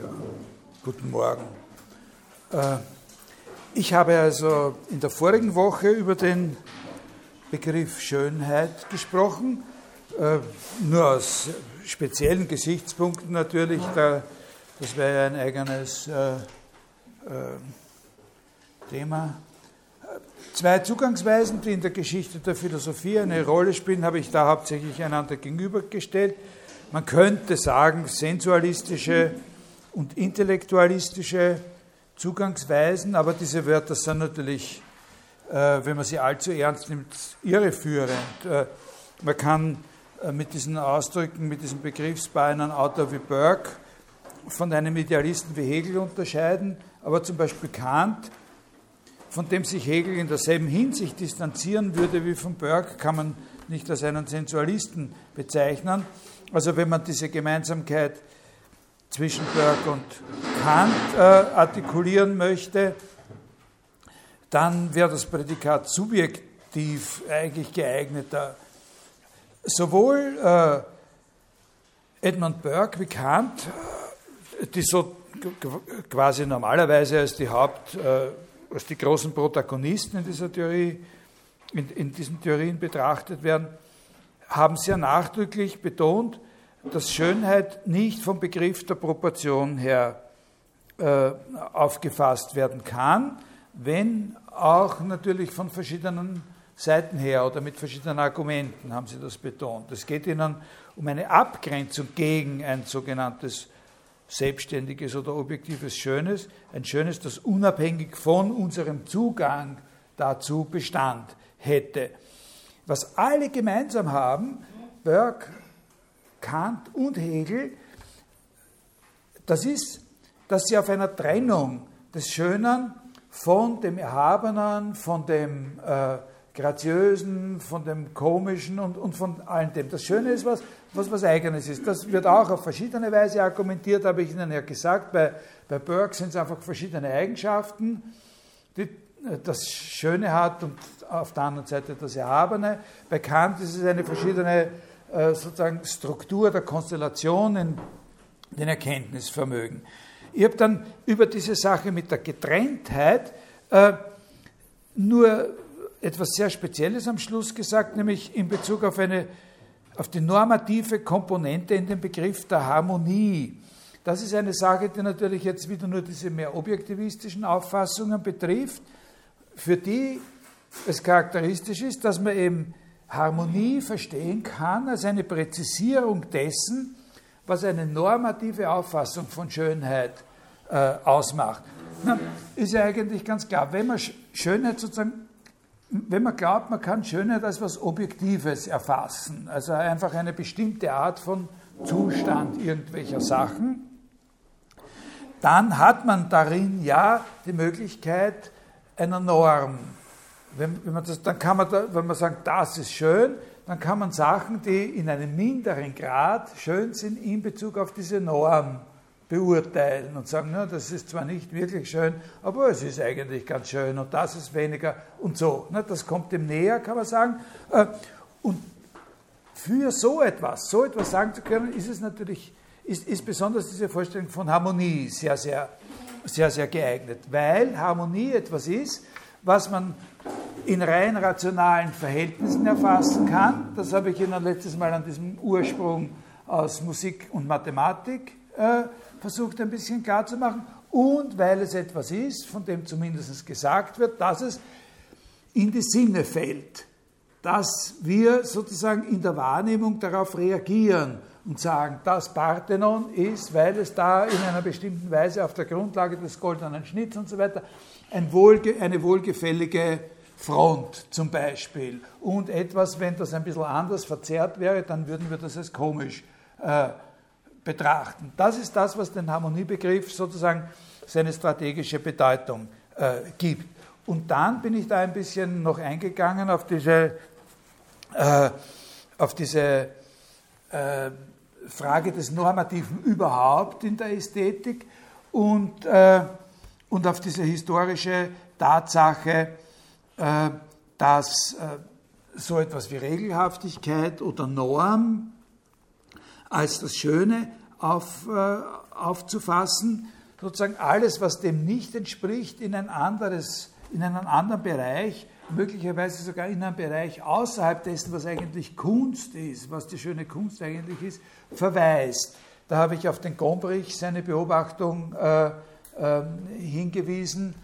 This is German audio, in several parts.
Ja, guten Morgen. Äh, ich habe also in der vorigen Woche über den Begriff Schönheit gesprochen, äh, nur aus speziellen Gesichtspunkten natürlich. Da, das wäre ja ein eigenes äh, Thema. Zwei Zugangsweisen, die in der Geschichte der Philosophie eine Rolle spielen, habe ich da hauptsächlich einander gegenübergestellt. Man könnte sagen, sensualistische und intellektualistische Zugangsweisen, aber diese Wörter sind natürlich, äh, wenn man sie allzu ernst nimmt, irreführend. Äh, man kann äh, mit diesen Ausdrücken, mit diesem Begriffspaar einen Autor wie Burke von einem Idealisten wie Hegel unterscheiden, aber zum Beispiel Kant, von dem sich Hegel in derselben Hinsicht distanzieren würde wie von Burke, kann man nicht als einen Sensualisten bezeichnen. Also wenn man diese Gemeinsamkeit zwischen Burke und Kant äh, artikulieren möchte, dann wäre das Prädikat subjektiv eigentlich geeigneter. Sowohl äh, Edmund Burke wie Kant, äh, die so quasi normalerweise als die Haupt, äh, als die großen Protagonisten in dieser Theorie, in, in diesen Theorien betrachtet werden, haben sehr nachdrücklich betont, dass Schönheit nicht vom Begriff der Proportion her äh, aufgefasst werden kann, wenn auch natürlich von verschiedenen Seiten her oder mit verschiedenen Argumenten haben Sie das betont. Es geht Ihnen um eine Abgrenzung gegen ein sogenanntes selbstständiges oder objektives Schönes, ein Schönes, das unabhängig von unserem Zugang dazu Bestand hätte. Was alle gemeinsam haben, Burke, Kant und Hegel, das ist, dass sie auf einer Trennung des Schönen von dem Erhabenen, von dem äh, Graziösen, von dem Komischen und, und von allem dem. Das Schöne ist was, was was Eigenes ist. Das wird auch auf verschiedene Weise argumentiert, habe ich Ihnen ja gesagt. Bei, bei Burke sind es einfach verschiedene Eigenschaften, die das Schöne hat und auf der anderen Seite das Erhabene. Bei Kant ist es eine verschiedene äh, sozusagen Struktur der Konstellation in den Erkenntnisvermögen. Ich habe dann über diese Sache mit der Getrenntheit äh, nur etwas sehr Spezielles am Schluss gesagt, nämlich in Bezug auf, eine, auf die normative Komponente in dem Begriff der Harmonie. Das ist eine Sache, die natürlich jetzt wieder nur diese mehr objektivistischen Auffassungen betrifft für die es charakteristisch ist, dass man eben Harmonie verstehen kann als eine Präzisierung dessen, was eine normative Auffassung von Schönheit äh, ausmacht. Na, ist ja eigentlich ganz klar, wenn man Schönheit sozusagen, wenn man glaubt, man kann Schönheit als etwas Objektives erfassen, also einfach eine bestimmte Art von Zustand irgendwelcher Sachen, dann hat man darin ja die Möglichkeit, einer Norm. Wenn, wenn man das, dann kann man, da, wenn man sagt, das ist schön, dann kann man Sachen, die in einem minderen Grad schön sind, in Bezug auf diese Norm beurteilen und sagen, na, das ist zwar nicht wirklich schön, aber es ist eigentlich ganz schön und das ist weniger und so. Na, das kommt dem näher, kann man sagen. Äh, und für so etwas, so etwas sagen zu können, ist es natürlich, ist, ist besonders diese Vorstellung von Harmonie sehr, sehr sehr, sehr geeignet, weil Harmonie etwas ist, was man in rein rationalen Verhältnissen erfassen kann. Das habe ich Ihnen letztes Mal an diesem Ursprung aus Musik und Mathematik äh, versucht ein bisschen klarzumachen. Und weil es etwas ist, von dem zumindest gesagt wird, dass es in die Sinne fällt, dass wir sozusagen in der Wahrnehmung darauf reagieren und sagen, das Parthenon ist, weil es da in einer bestimmten Weise auf der Grundlage des goldenen Schnitts und so weiter ein wohlge eine wohlgefällige Front zum Beispiel. Und etwas, wenn das ein bisschen anders verzerrt wäre, dann würden wir das als komisch äh, betrachten. Das ist das, was den Harmoniebegriff sozusagen seine strategische Bedeutung äh, gibt. Und dann bin ich da ein bisschen noch eingegangen auf diese, äh, auf diese äh, Frage des Normativen überhaupt in der Ästhetik und, äh, und auf diese historische Tatsache, äh, dass äh, so etwas wie Regelhaftigkeit oder Norm als das Schöne auf, äh, aufzufassen, sozusagen alles, was dem nicht entspricht, in ein anderes, in einen anderen Bereich, möglicherweise sogar in einen Bereich außerhalb dessen, was eigentlich Kunst ist, was die schöne Kunst eigentlich ist, verweist. Da habe ich auf den Gombrich seine Beobachtung äh, äh, hingewiesen,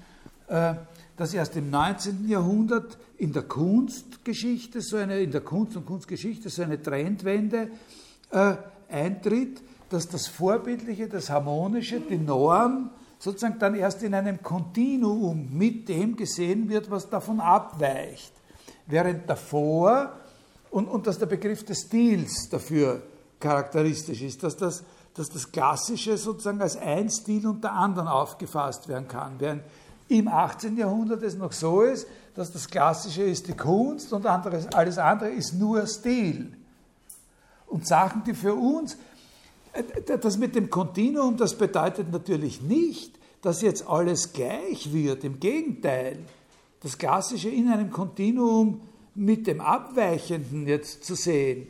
äh, dass erst im 19. Jahrhundert in der Kunstgeschichte, so eine, in der Kunst- und Kunstgeschichte so eine Trendwende äh, eintritt, dass das Vorbildliche, das Harmonische, die Norm sozusagen dann erst in einem Kontinuum mit dem gesehen wird, was davon abweicht. Während davor, und, und dass der Begriff des Stils dafür charakteristisch ist, dass das, dass das Klassische sozusagen als ein Stil unter anderen aufgefasst werden kann. Während im 18. Jahrhundert es noch so ist, dass das Klassische ist die Kunst und anderes, alles andere ist nur Stil. Und Sachen, die für uns, äh, das mit dem Kontinuum, das bedeutet natürlich nicht, dass jetzt alles gleich wird. Im Gegenteil, das Klassische in einem Kontinuum mit dem Abweichenden jetzt zu sehen,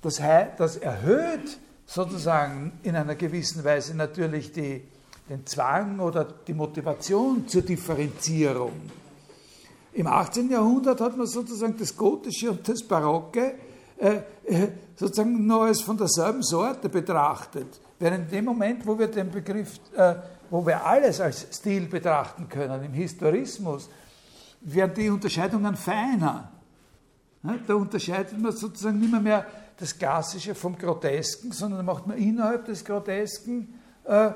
das, das erhöht sozusagen in einer gewissen Weise natürlich die, den Zwang oder die Motivation zur Differenzierung. Im 18. Jahrhundert hat man sozusagen das Gotische und das Barocke äh, äh, sozusagen nur als von derselben Sorte betrachtet. Während in dem Moment, wo wir den Begriff, äh, wo wir alles als Stil betrachten können, im Historismus, werden die Unterscheidungen feiner. Da unterscheidet man sozusagen nicht mehr, mehr das Klassische vom Grotesken, sondern macht man innerhalb des Grotesken äh,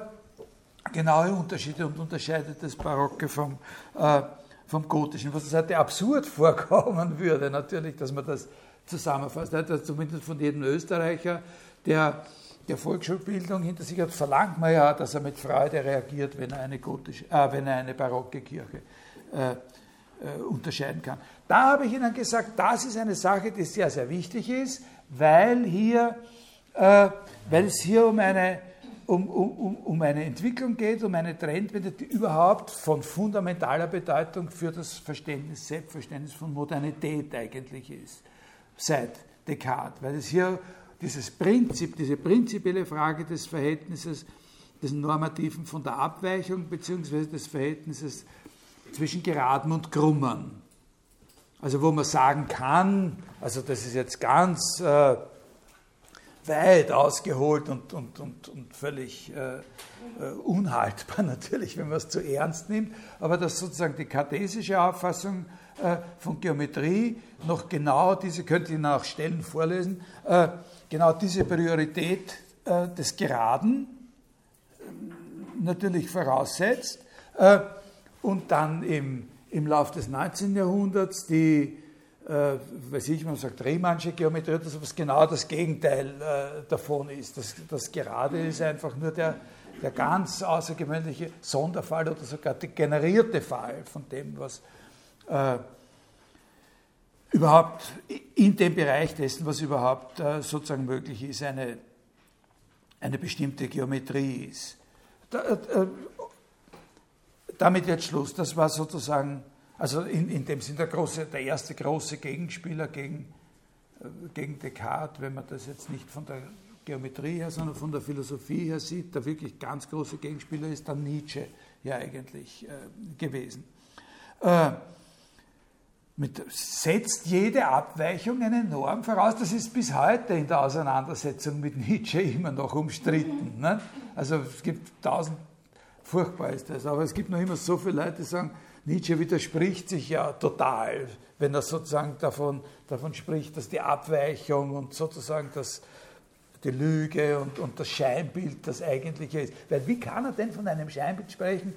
genaue Unterschiede und unterscheidet das Barocke vom, äh, vom Gotischen, was heute absurd vorkommen würde, natürlich, dass man das zusammenfasst. Also zumindest von jedem Österreicher, der der Volksschulbildung hinter sich hat, verlangt man ja, dass er mit Freude reagiert, wenn er eine, gotische, äh, wenn er eine barocke Kirche äh, äh, unterscheiden kann. Da habe ich Ihnen gesagt, das ist eine Sache, die sehr, sehr wichtig ist, weil, hier, äh, weil es hier um eine, um, um, um eine Entwicklung geht, um eine Trendwende, die überhaupt von fundamentaler Bedeutung für das Verständnis, Selbstverständnis von Modernität eigentlich ist, seit Descartes, weil es hier dieses Prinzip, diese prinzipielle Frage des Verhältnisses des Normativen von der Abweichung beziehungsweise des Verhältnisses zwischen Geraden und Krummern also wo man sagen kann, also das ist jetzt ganz äh, weit ausgeholt und, und, und, und völlig äh, äh, unhaltbar natürlich, wenn man es zu ernst nimmt, aber dass sozusagen die kartesische Auffassung äh, von Geometrie noch genau diese, könnte ich auch Stellen vorlesen, äh, genau diese Priorität äh, des Geraden natürlich voraussetzt und dann im im Laufe des 19. Jahrhunderts die, äh, weiß ich, man sagt Riemannsche Geometrie, das was genau das Gegenteil äh, davon ist. Das, das Gerade ist einfach nur der, der ganz außergewöhnliche Sonderfall oder sogar der generierte Fall von dem, was äh, überhaupt in dem Bereich dessen, was überhaupt äh, sozusagen möglich ist, eine, eine bestimmte Geometrie ist. Da, äh, damit jetzt Schluss. Das war sozusagen, also in, in dem Sinn der, große, der erste große Gegenspieler gegen, äh, gegen Descartes, wenn man das jetzt nicht von der Geometrie her, sondern von der Philosophie her sieht, der wirklich ganz große Gegenspieler ist dann Nietzsche ja eigentlich äh, gewesen. Äh, mit, setzt jede Abweichung eine Norm voraus. Das ist bis heute in der Auseinandersetzung mit Nietzsche immer noch umstritten. Ne? Also es gibt tausend Furchtbar ist das. Aber es gibt noch immer so viele Leute, die sagen, Nietzsche widerspricht sich ja total, wenn er sozusagen davon, davon spricht, dass die Abweichung und sozusagen das, die Lüge und, und das Scheinbild das eigentliche ist. Weil wie kann er denn von einem Scheinbild sprechen,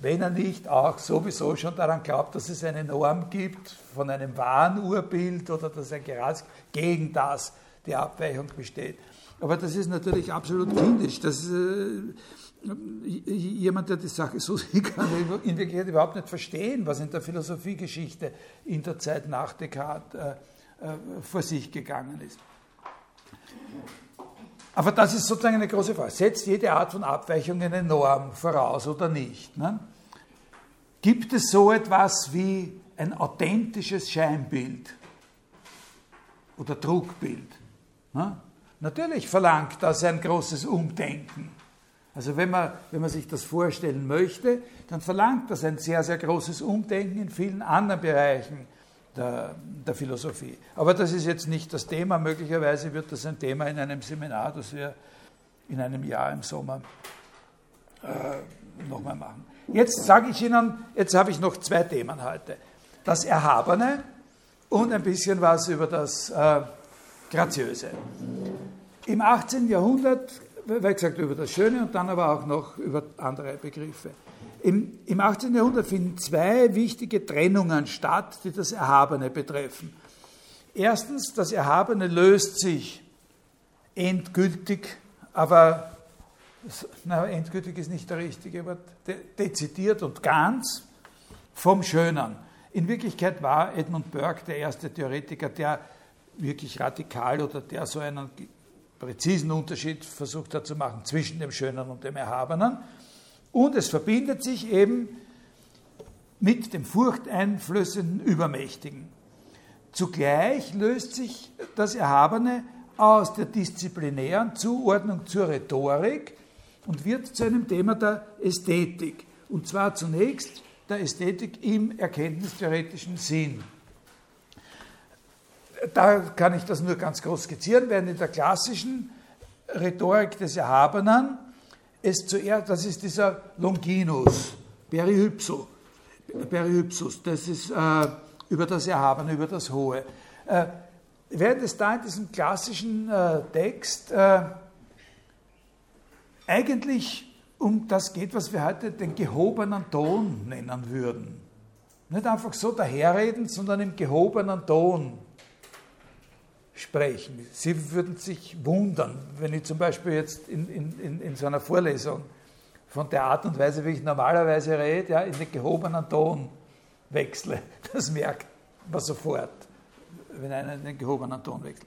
wenn er nicht auch sowieso schon daran glaubt, dass es eine Norm gibt von einem wahren Urbild oder dass er gerade gegen das die Abweichung besteht. Aber das ist natürlich absolut kindisch. Das, äh, jemand, der die Sache so sieht, kann in Wirklichkeit überhaupt nicht verstehen, was in der Philosophiegeschichte in der Zeit nach Descartes äh, äh, vor sich gegangen ist. Aber das ist sozusagen eine große Frage. Setzt jede Art von Abweichung eine Norm voraus oder nicht? Ne? Gibt es so etwas wie ein authentisches Scheinbild oder Trugbild? Ne? Natürlich verlangt das ein großes Umdenken Also wenn man, wenn man sich das vorstellen möchte, dann verlangt das ein sehr, sehr großes Umdenken in vielen anderen Bereichen der, der Philosophie. Aber das ist jetzt nicht das Thema. Möglicherweise wird das ein Thema in einem Seminar, das wir in einem Jahr im Sommer äh, nochmal machen. Jetzt sage ich Ihnen, jetzt habe ich noch zwei Themen heute. Das Erhabene und ein bisschen was über das äh, Graziöse. Im 18. Jahrhundert, wie gesagt, über das Schöne und dann aber auch noch über andere Begriffe. Im, Im 18. Jahrhundert finden zwei wichtige Trennungen statt, die das Erhabene betreffen. Erstens, das Erhabene löst sich endgültig, aber na, endgültig ist nicht der richtige Wort, de, dezidiert und ganz vom Schönen. In Wirklichkeit war Edmund Burke der erste Theoretiker, der wirklich radikal oder der so einen präzisen Unterschied versucht hat zu machen zwischen dem Schönen und dem Erhabenen. Und es verbindet sich eben mit dem furchteinflößenden Übermächtigen. Zugleich löst sich das Erhabene aus der disziplinären Zuordnung zur Rhetorik und wird zu einem Thema der Ästhetik. Und zwar zunächst der Ästhetik im erkenntnistheoretischen Sinn. Da kann ich das nur ganz groß skizzieren, während in der klassischen Rhetorik des Erhabenen es zuerst, das ist dieser Longinus, Perihypso, Perihypsus, das ist äh, über das Erhabene, über das Hohe. Äh, während es da in diesem klassischen äh, Text äh, eigentlich um das geht, was wir heute den gehobenen Ton nennen würden. Nicht einfach so daherreden, sondern im gehobenen Ton sprechen. Sie würden sich wundern, wenn ich zum Beispiel jetzt in, in, in so einer Vorlesung von der Art und Weise, wie ich normalerweise rede, ja, in den gehobenen Ton wechsle. Das merkt man sofort, wenn einer in den gehobenen Ton wechselt.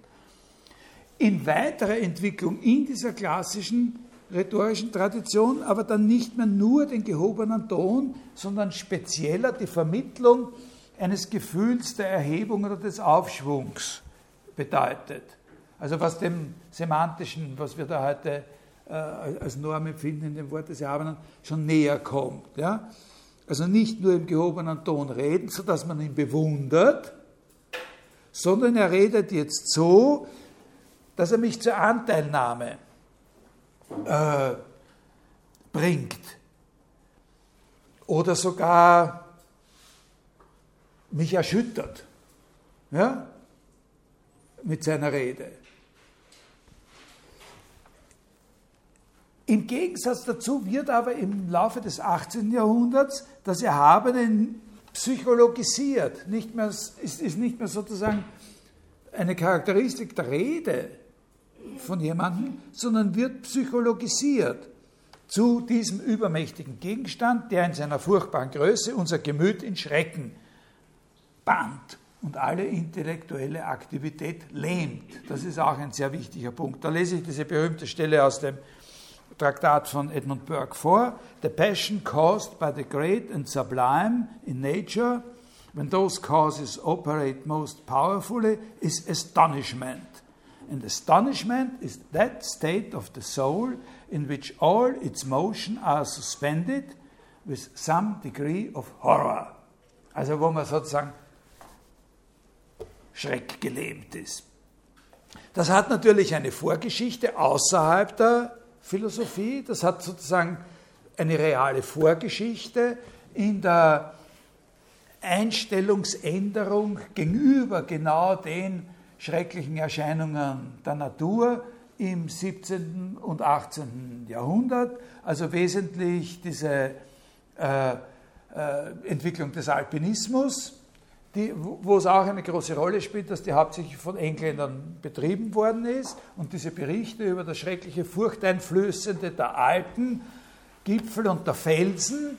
In weiterer Entwicklung in dieser klassischen rhetorischen Tradition, aber dann nicht mehr nur den gehobenen Ton, sondern spezieller die Vermittlung eines Gefühls der Erhebung oder des Aufschwungs bedeutet. Also was dem semantischen, was wir da heute äh, als Norm empfinden in dem Wort des Erhabenen, schon näher kommt. Ja? Also nicht nur im gehobenen Ton reden, sodass man ihn bewundert, sondern er redet jetzt so, dass er mich zur Anteilnahme äh, bringt. Oder sogar mich erschüttert ja, mit seiner Rede. Im Gegensatz dazu wird aber im Laufe des 18. Jahrhunderts das Erhabene psychologisiert. Nicht mehr, ist, ist nicht mehr sozusagen eine Charakteristik der Rede, von jemandem, sondern wird psychologisiert zu diesem übermächtigen Gegenstand, der in seiner furchtbaren Größe unser Gemüt in Schrecken band und alle intellektuelle Aktivität lähmt. Das ist auch ein sehr wichtiger Punkt. Da lese ich diese berühmte Stelle aus dem Traktat von Edmund Burke vor. The passion caused by the great and sublime in nature, when those causes operate most powerfully, is astonishment. And astonishment is that state of the soul in which all its motion are suspended with some degree of horror. Also wo man sozusagen schreckgelähmt ist. Das hat natürlich eine Vorgeschichte außerhalb der Philosophie. Das hat sozusagen eine reale Vorgeschichte in der Einstellungsänderung gegenüber genau den schrecklichen Erscheinungen der Natur im 17. und 18. Jahrhundert, also wesentlich diese äh, äh, Entwicklung des Alpinismus, die, wo es auch eine große Rolle spielt, dass die hauptsächlich von Engländern betrieben worden ist und diese Berichte über das schreckliche Furchteinflößende der Alpen, Gipfel und der Felsen,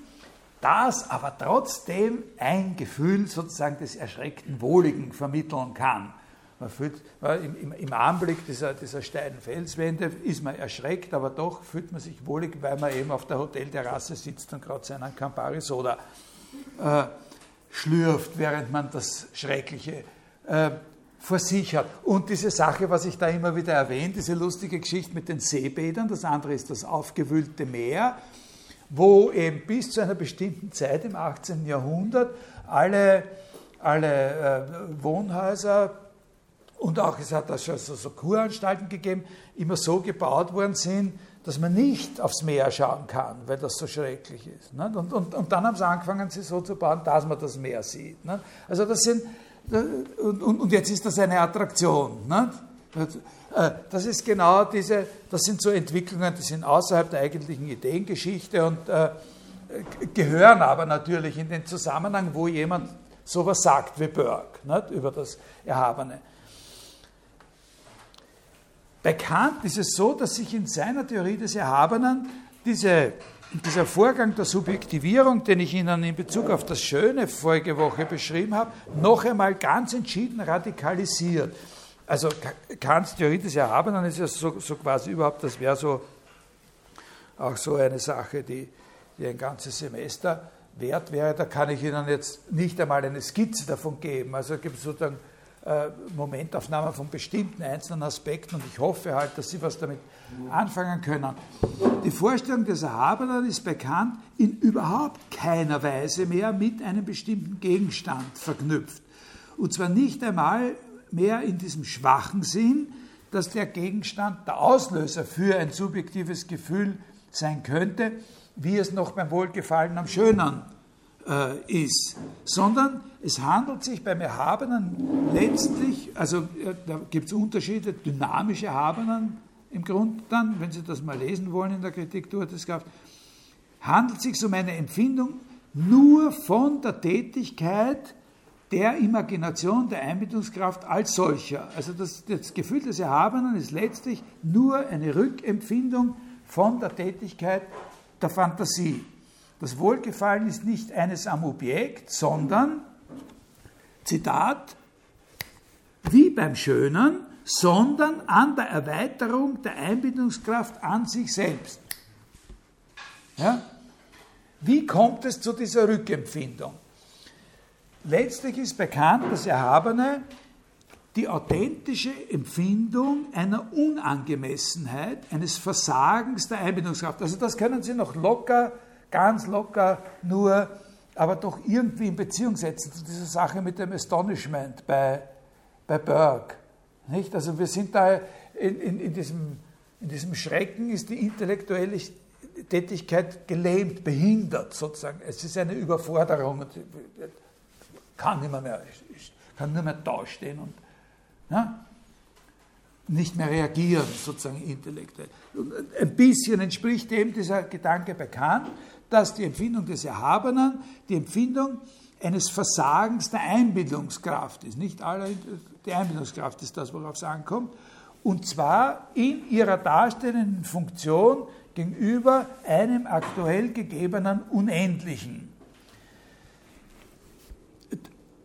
das aber trotzdem ein Gefühl sozusagen des erschreckten Wohligen vermitteln kann. Man fühlt, im, im, Anblick dieser, dieser steilen Felswände ist man erschreckt, aber doch fühlt man sich wohlig, weil man eben auf der Hotelterrasse sitzt und gerade seinen Campari Soda äh, schlürft, während man das Schreckliche äh, vor sich hat. Und diese Sache, was ich da immer wieder erwähne, diese lustige Geschichte mit den Seebädern, das andere ist das aufgewühlte Meer, wo eben bis zu einer bestimmten Zeit im 18. Jahrhundert alle, alle äh, Wohnhäuser und auch es hat da schon so, so Kuranstalten gegeben, immer so gebaut worden sind, dass man nicht aufs Meer schauen kann, weil das so schrecklich ist. Und, und, und dann haben sie angefangen, sie so zu bauen, dass man das Meer sieht. Also das sind und, und, jetzt ist das eine Attraktion. Ne? Das ist genau diese, das sind so Entwicklungen, die sind außerhalb der eigentlichen Ideengeschichte und äh, gehören aber natürlich in den Zusammenhang, wo jemand sowas sagt wie Burke nicht? über das Erhabene. Bei Kant ist es so, dass sich in seiner Theorie des Erhabenen diese dieser Vorgang der Subjektivierung, den ich Ihnen in Bezug auf das Schöne vorige Woche beschrieben habe, noch einmal ganz entschieden radikalisiert. Also Kants Theorie des Erhabenen ist ja so, so quasi überhaupt, das wäre so auch so eine Sache, die, die ein ganzes Semester wert wäre. Da kann ich Ihnen jetzt nicht einmal eine Skizze davon geben. Also es gibt sozusagen äh, Momentaufnahmen von bestimmten einzelnen Aspekten und ich hoffe halt, dass Sie was damit anfangen können. Die Vorstellung des Erhabenen ist bekannt in überhaupt keiner Weise mehr mit einem bestimmten Gegenstand verknüpft. Und zwar nicht einmal mehr in diesem schwachen Sinn, dass der Gegenstand der Auslöser für ein subjektives Gefühl sein könnte, wie es noch beim Wohlgefallen am Schönen äh, ist, sondern es handelt sich beim Erhabenen letztlich, also äh, da gibt es Unterschiede, dynamische Erhabenen im Grund dann, wenn Sie das mal lesen wollen in der Kritik des Kraft, handelt sich um eine Empfindung nur von der Tätigkeit der Imagination, der Einbildungskraft als solcher. Also das, das Gefühl des Erhabenen ist letztlich nur eine Rückempfindung von der Tätigkeit der Fantasie. Das Wohlgefallen ist nicht eines am Objekt, sondern, Zitat, wie beim Schönen, sondern an der Erweiterung der Einbindungskraft an sich selbst. Ja? Wie kommt es zu dieser Rückempfindung? Letztlich ist bekannt, dass Erhabene die authentische Empfindung einer Unangemessenheit, eines Versagens der Einbindungskraft. Also das können Sie noch locker, ganz locker nur, aber doch irgendwie in Beziehung setzen zu dieser Sache mit dem Astonishment bei, bei Burke. Nicht? Also wir sind da in, in, in, diesem, in diesem Schrecken ist die intellektuelle Tätigkeit gelähmt, behindert sozusagen. Es ist eine Überforderung. Kann nicht mehr, kann nur mehr dastehen und ja, nicht mehr reagieren, sozusagen intellektuell. ein bisschen entspricht dem dieser Gedanke bekannt, dass die Empfindung des Erhabenen die Empfindung eines Versagens der Einbildungskraft ist. Nicht alle, die Einbildungskraft ist das, worauf es ankommt. Und zwar in ihrer darstellenden Funktion gegenüber einem aktuell gegebenen Unendlichen.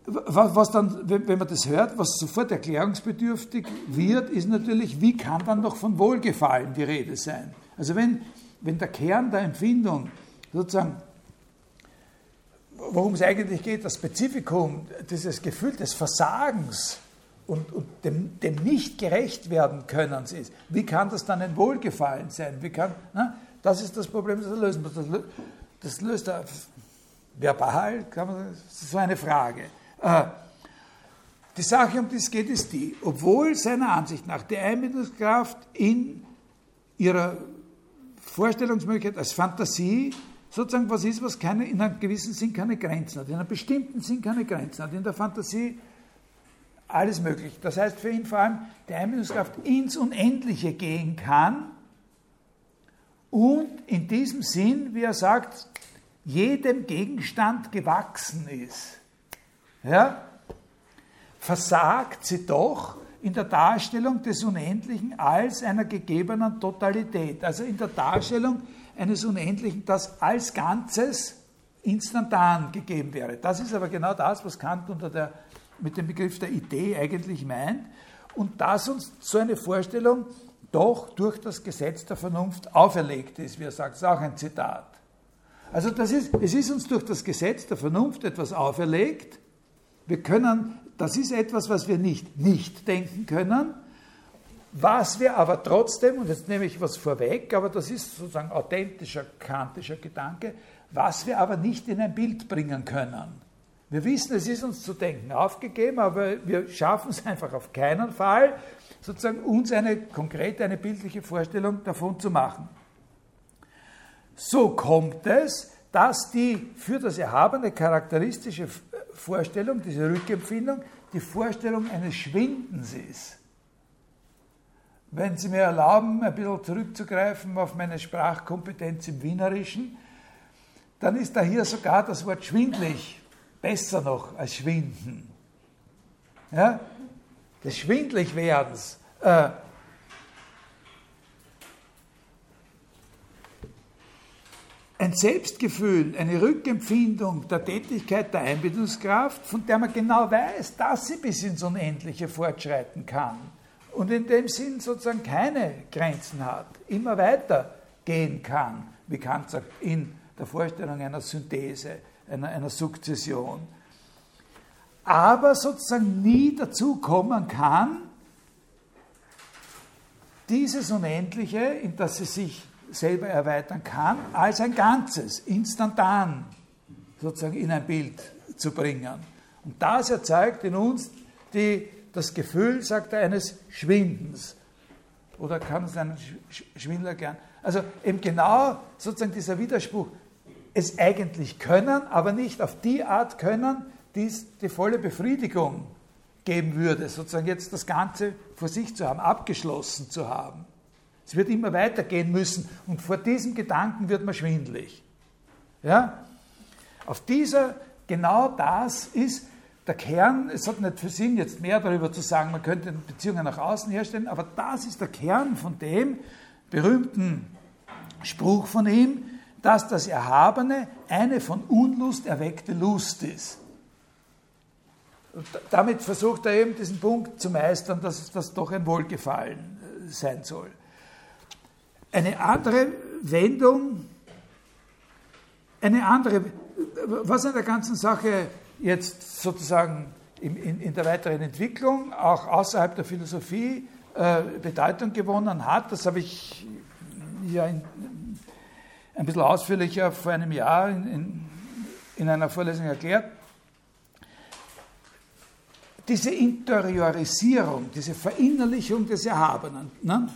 Was dann, wenn man das hört, was sofort erklärungsbedürftig wird, ist natürlich, wie kann dann noch von Wohlgefallen die Rede sein? Also wenn, wenn der Kern der Empfindung sozusagen worum es eigentlich geht, das Spezifikum, dieses Gefühl des Versagens und, und dem, dem, nicht gerecht werden können ist, wie kann das dann ein Wohlgefallen sein? Wie kann, na, das ist das Problem, das lösen muss. Das, löst er verbal, kann man, das ist so eine Frage. Äh, die Sache, um die es geht, ist die, obwohl seiner Ansicht nach die Einbildungskraft in ihrer Vorstellungsmöglichkeit als Fantasie sozusagen was ist, was keine, in einem gewissen Sinn keine Grenzen hat, in einem bestimmten Sinn keine Grenzen hat, in der Fantasie alles möglich. Das heißt für ihn vor allem, die Einbildungskraft ins Unendliche gehen kann und in diesem Sinn, wie er sagt, jedem Gegenstand gewachsen ist. Ja? Versagt sie doch in der Darstellung des Unendlichen als einer gegebenen Totalität, also in der Darstellung eines Unendlichen, das als Ganzes instantan gegeben wäre. Das ist aber genau das, was Kant unter der, mit dem Begriff der Idee eigentlich meint und das uns so eine Vorstellung doch durch das Gesetz der Vernunft auferlegt ist, wie er sagt, ist auch ein Zitat. Also das ist, es ist uns durch das Gesetz der Vernunft etwas auferlegt. Wir können das ist etwas, was wir nicht nicht denken können, was wir aber trotzdem, und jetzt nehme ich was vorweg, aber das ist sozusagen authentischer kantischer Gedanke, was wir aber nicht in ein Bild bringen können. Wir wissen, es ist uns zu denken aufgegeben, aber wir schaffen es einfach auf keinen Fall, sozusagen uns eine konkrete, eine bildliche Vorstellung davon zu machen. So kommt es, dass die für das Erhabene charakteristische Vorstellung, diese Rückempfindung, die Vorstellung eines Schwindens ist. Wenn Sie mir erlauben, ein bisschen zurückzugreifen auf meine Sprachkompetenz im Wienerischen, dann ist da hier sogar das Wort schwindlig besser noch als schwinden. Ja? Des Schwindlichwerdens. Äh, ein Selbstgefühl, eine Rückempfindung der Tätigkeit der Einbildungskraft, von der man genau weiß, dass sie bis ins Unendliche fortschreiten kann und in dem Sinn sozusagen keine Grenzen hat, immer weiter gehen kann, wie Kant sagt, in der Vorstellung einer Synthese, einer, einer Sukzession. Aber sozusagen nie dazu kommen kann, dieses Unendliche, in das sie sich selber erweitern kann, als ein Ganzes, instantan sozusagen in ein Bild zu bringen. Und das erzeugt in uns die das Gefühl, sagt er, eines Schwindens. Oder kann es einen Schwindler gern? Also eben genau sozusagen dieser Widerspruch, es eigentlich können, aber nicht auf die Art können, die es die volle Befriedigung geben würde, sozusagen jetzt das Ganze vor sich zu haben, abgeschlossen zu haben. Es wird immer weitergehen müssen und vor diesem Gedanken wird man schwindlig. Ja? Auf dieser, genau das ist der Kern, es hat nicht für Sinn, jetzt mehr darüber zu sagen, man könnte Beziehungen nach außen herstellen, aber das ist der Kern von dem berühmten Spruch von ihm, dass das Erhabene eine von Unlust erweckte Lust ist. Und damit versucht er eben diesen Punkt zu meistern, dass das doch ein Wohlgefallen äh, sein soll. Eine andere Wendung, eine andere, was an der ganzen Sache jetzt sozusagen in, in, in der weiteren Entwicklung, auch außerhalb der Philosophie, äh, Bedeutung gewonnen hat. Das habe ich ja in, ein bisschen ausführlicher vor einem Jahr in, in einer Vorlesung erklärt. Diese Interiorisierung, diese Verinnerlichung des Erhabenen, ne?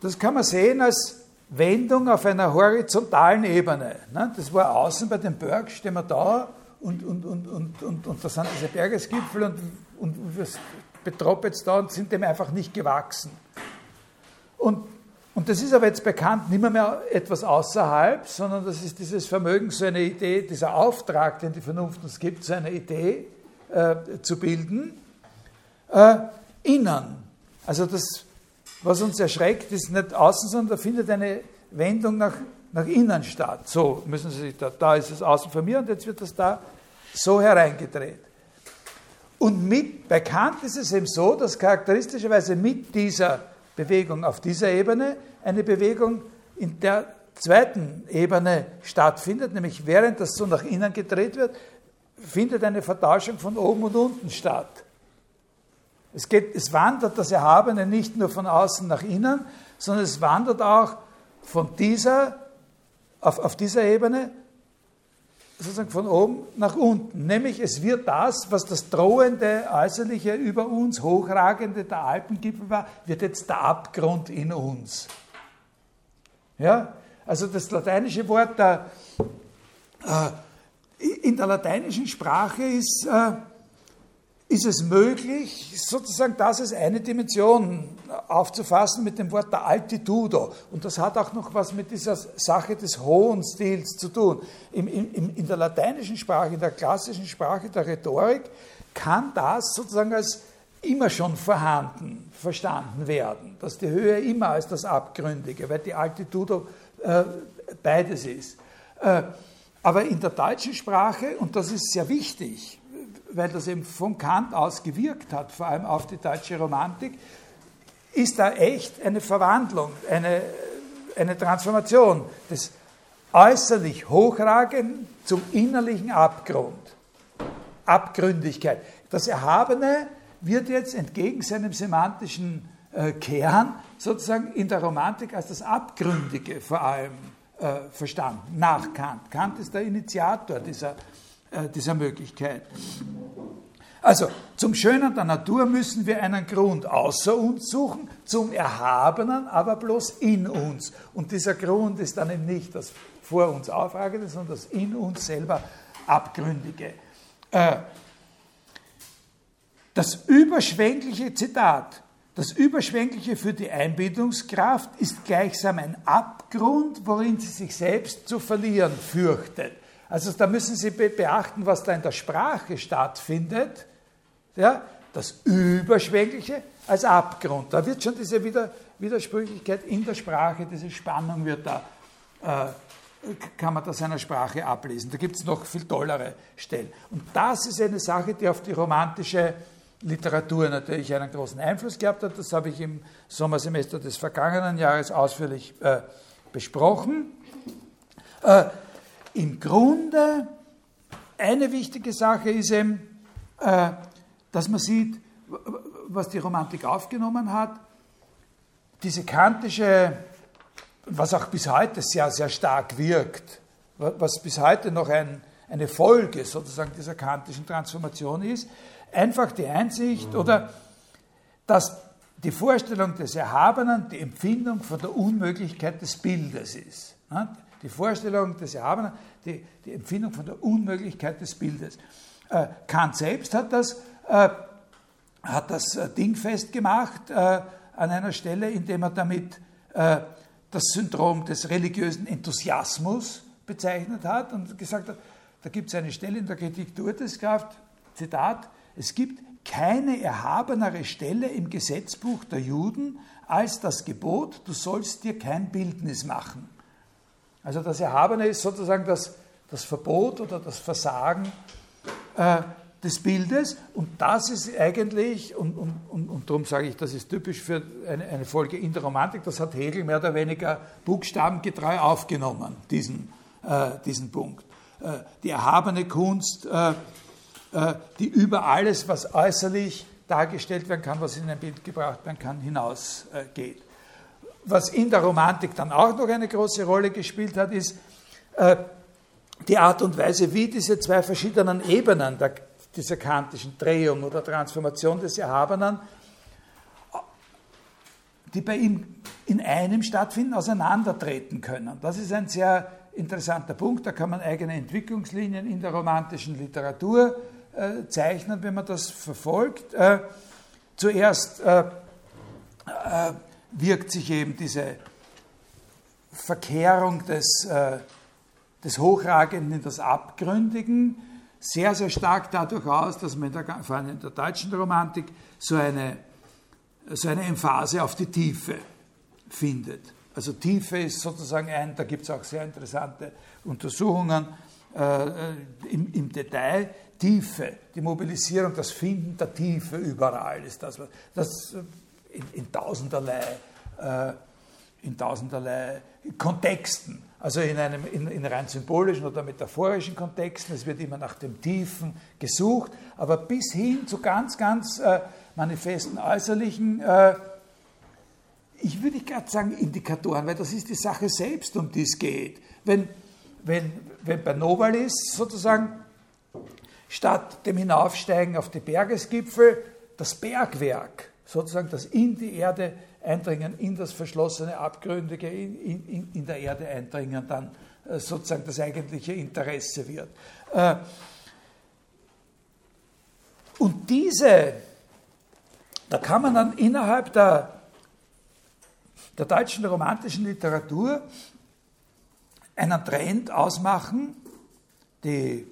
das kann man sehen als Wendung auf einer horizontalen Ebene. Ne? Das war außen bei den Berg, stehen wir da und, und, und, und, und, und da sind diese Bergesgipfel und, und wir betroppen jetzt da und sind dem einfach nicht gewachsen. Und, und das ist aber jetzt bekannt nicht mehr, mehr etwas außerhalb, sondern das ist dieses Vermögen, so eine Idee, dieser Auftrag, den die Vernunft uns gibt, so eine Idee äh, zu bilden, äh, innen. Also das was uns erschreckt, ist nicht außen, sondern da findet eine Wendung nach, nach innen statt. So müssen Sie sich da, da ist es außen von mir und jetzt wird das da so hereingedreht. Und mit, Kant ist es eben so, dass charakteristischerweise mit dieser Bewegung auf dieser Ebene eine Bewegung in der zweiten Ebene stattfindet, nämlich während das so nach innen gedreht wird, findet eine Vertauschung von oben und unten statt. Es, geht, es wandert das Erhabene nicht nur von außen nach innen, sondern es wandert auch von dieser, auf, auf dieser Ebene, sozusagen von oben nach unten. Nämlich es wird das, was das drohende, äußerliche, über uns hochragende der Alpengipfel war, wird jetzt der Abgrund in uns. Ja, also das lateinische Wort der, äh, in der lateinischen Sprache ist äh, ist es möglich, sozusagen das als eine Dimension aufzufassen mit dem Wort der Altitudo. Und das hat auch noch was mit dieser Sache des hohen Stils zu tun. In, in, in der lateinischen Sprache, in der klassischen Sprache der Rhetorik, kann das sozusagen als immer schon vorhanden verstanden werden, dass die Höhe immer als das Abgründige, weil die Altitudo äh, beides ist. Äh, aber in der deutschen Sprache, und das ist sehr wichtig, weil das eben von Kant aus gewirkt hat, vor allem auf die deutsche Romantik, ist da echt eine Verwandlung, eine, eine Transformation des äußerlich Hochragenden zum innerlichen Abgrund. Abgründigkeit. Das Erhabene wird jetzt entgegen seinem semantischen äh, Kern sozusagen in der Romantik als das Abgründige vor allem äh, verstanden, nach Kant. Kant ist der Initiator dieser, äh, dieser Möglichkeit. Also zum Schönen der Natur müssen wir einen Grund außer uns suchen, zum Erhabenen aber bloß in uns. Und dieser Grund ist dann eben nicht das vor uns Aufragende, sondern das in uns selber Abgründige. Äh, das überschwängliche Zitat, das überschwängliche für die Einbildungskraft ist gleichsam ein Abgrund, worin sie sich selbst zu verlieren fürchtet. Also da müssen Sie beachten, was da in der Sprache stattfindet. Ja, das Überschwängliche als Abgrund. Da wird schon diese Widersprüchlichkeit in der Sprache, diese Spannung wird da, äh, kann man da seiner Sprache ablesen. Da gibt es noch viel tollere Stellen. Und das ist eine Sache, die auf die romantische Literatur natürlich einen großen Einfluss gehabt hat. Das habe ich im Sommersemester des vergangenen Jahres ausführlich äh, besprochen. Äh, Im Grunde eine wichtige Sache ist eben, äh, dass man sieht, was die Romantik aufgenommen hat, diese kantische, was auch bis heute sehr, sehr stark wirkt, was bis heute noch ein, eine Folge sozusagen dieser kantischen Transformation ist, einfach die Einsicht oder dass die Vorstellung des Erhabenen die Empfindung von der Unmöglichkeit des Bildes ist. Die Vorstellung des Erhabenen, die, die Empfindung von der Unmöglichkeit des Bildes. Äh, Kant selbst hat das, äh, hat das äh, Ding festgemacht an einer Stelle, indem er damit das Syndrom des religiösen Enthusiasmus bezeichnet hat und gesagt hat, da gibt es eine Stelle in der Kritik Durteskraft, Zitat, es gibt keine erhabenere Stelle im Gesetzbuch der Juden als das Gebot, du sollst dir kein Bildnis machen. Also das Erhabene ist sozusagen das, das Verbot oder das Versagen äh, des Bildes und das ist eigentlich, und, und, und, und darum sage ich, das ist typisch für eine, eine, Folge in der Romantik, das hat Hegel mehr oder weniger buchstabengetreu aufgenommen, diesen, äh, diesen Punkt. Äh, die erhabene Kunst äh, äh, die über alles, was äußerlich dargestellt werden kann, was in ein Bild gebracht werden kann, hinausgeht. Was in der Romantik dann auch noch eine große Rolle gespielt hat, ist äh, die Art und Weise, wie diese zwei verschiedenen Ebenen der, dieser kantischen Drehung oder Transformation des Erhabenen, die bei ihm in einem stattfinden, auseinandertreten können. Das ist ein sehr interessanter Punkt. Da kann man eigene Entwicklungslinien in der romantischen Literatur äh, zeichnen, wenn man das verfolgt. Äh, zuerst äh, wirkt sich eben diese Verkehrung des, des Hochragenden in das Abgründigen sehr, sehr stark dadurch aus, dass man in der, vor allem in der deutschen Romantik so eine, so eine Emphase auf die Tiefe findet. Also Tiefe ist sozusagen ein, da gibt es auch sehr interessante Untersuchungen äh, im, im Detail, Tiefe, die Mobilisierung, das Finden der Tiefe überall ist das, das in, in tausenderlei, äh, in tausenderlei Kontexten, also in einem in, in, rein symbolischen oder metaphorischen Kontexten. Es wird immer nach dem Tiefen gesucht, aber bis hin zu ganz, ganz äh, manifesten äußerlichen, äh, ich würde gerade sagen Indikatoren, weil das ist die Sache selbst, um die es geht. Wenn, wenn, wenn bei Novalis sozusagen statt dem Hinaufsteigen auf die Bergesgipfel das Bergwerk, sozusagen das in die Erde eindringen, in das verschlossene Abgründige, in, in, in der Erde eindringen, dann äh, sozusagen das eigentliche Interesse wird. Äh, und diese, da kann man dann innerhalb der, der deutschen romantischen Literatur einen Trend ausmachen, die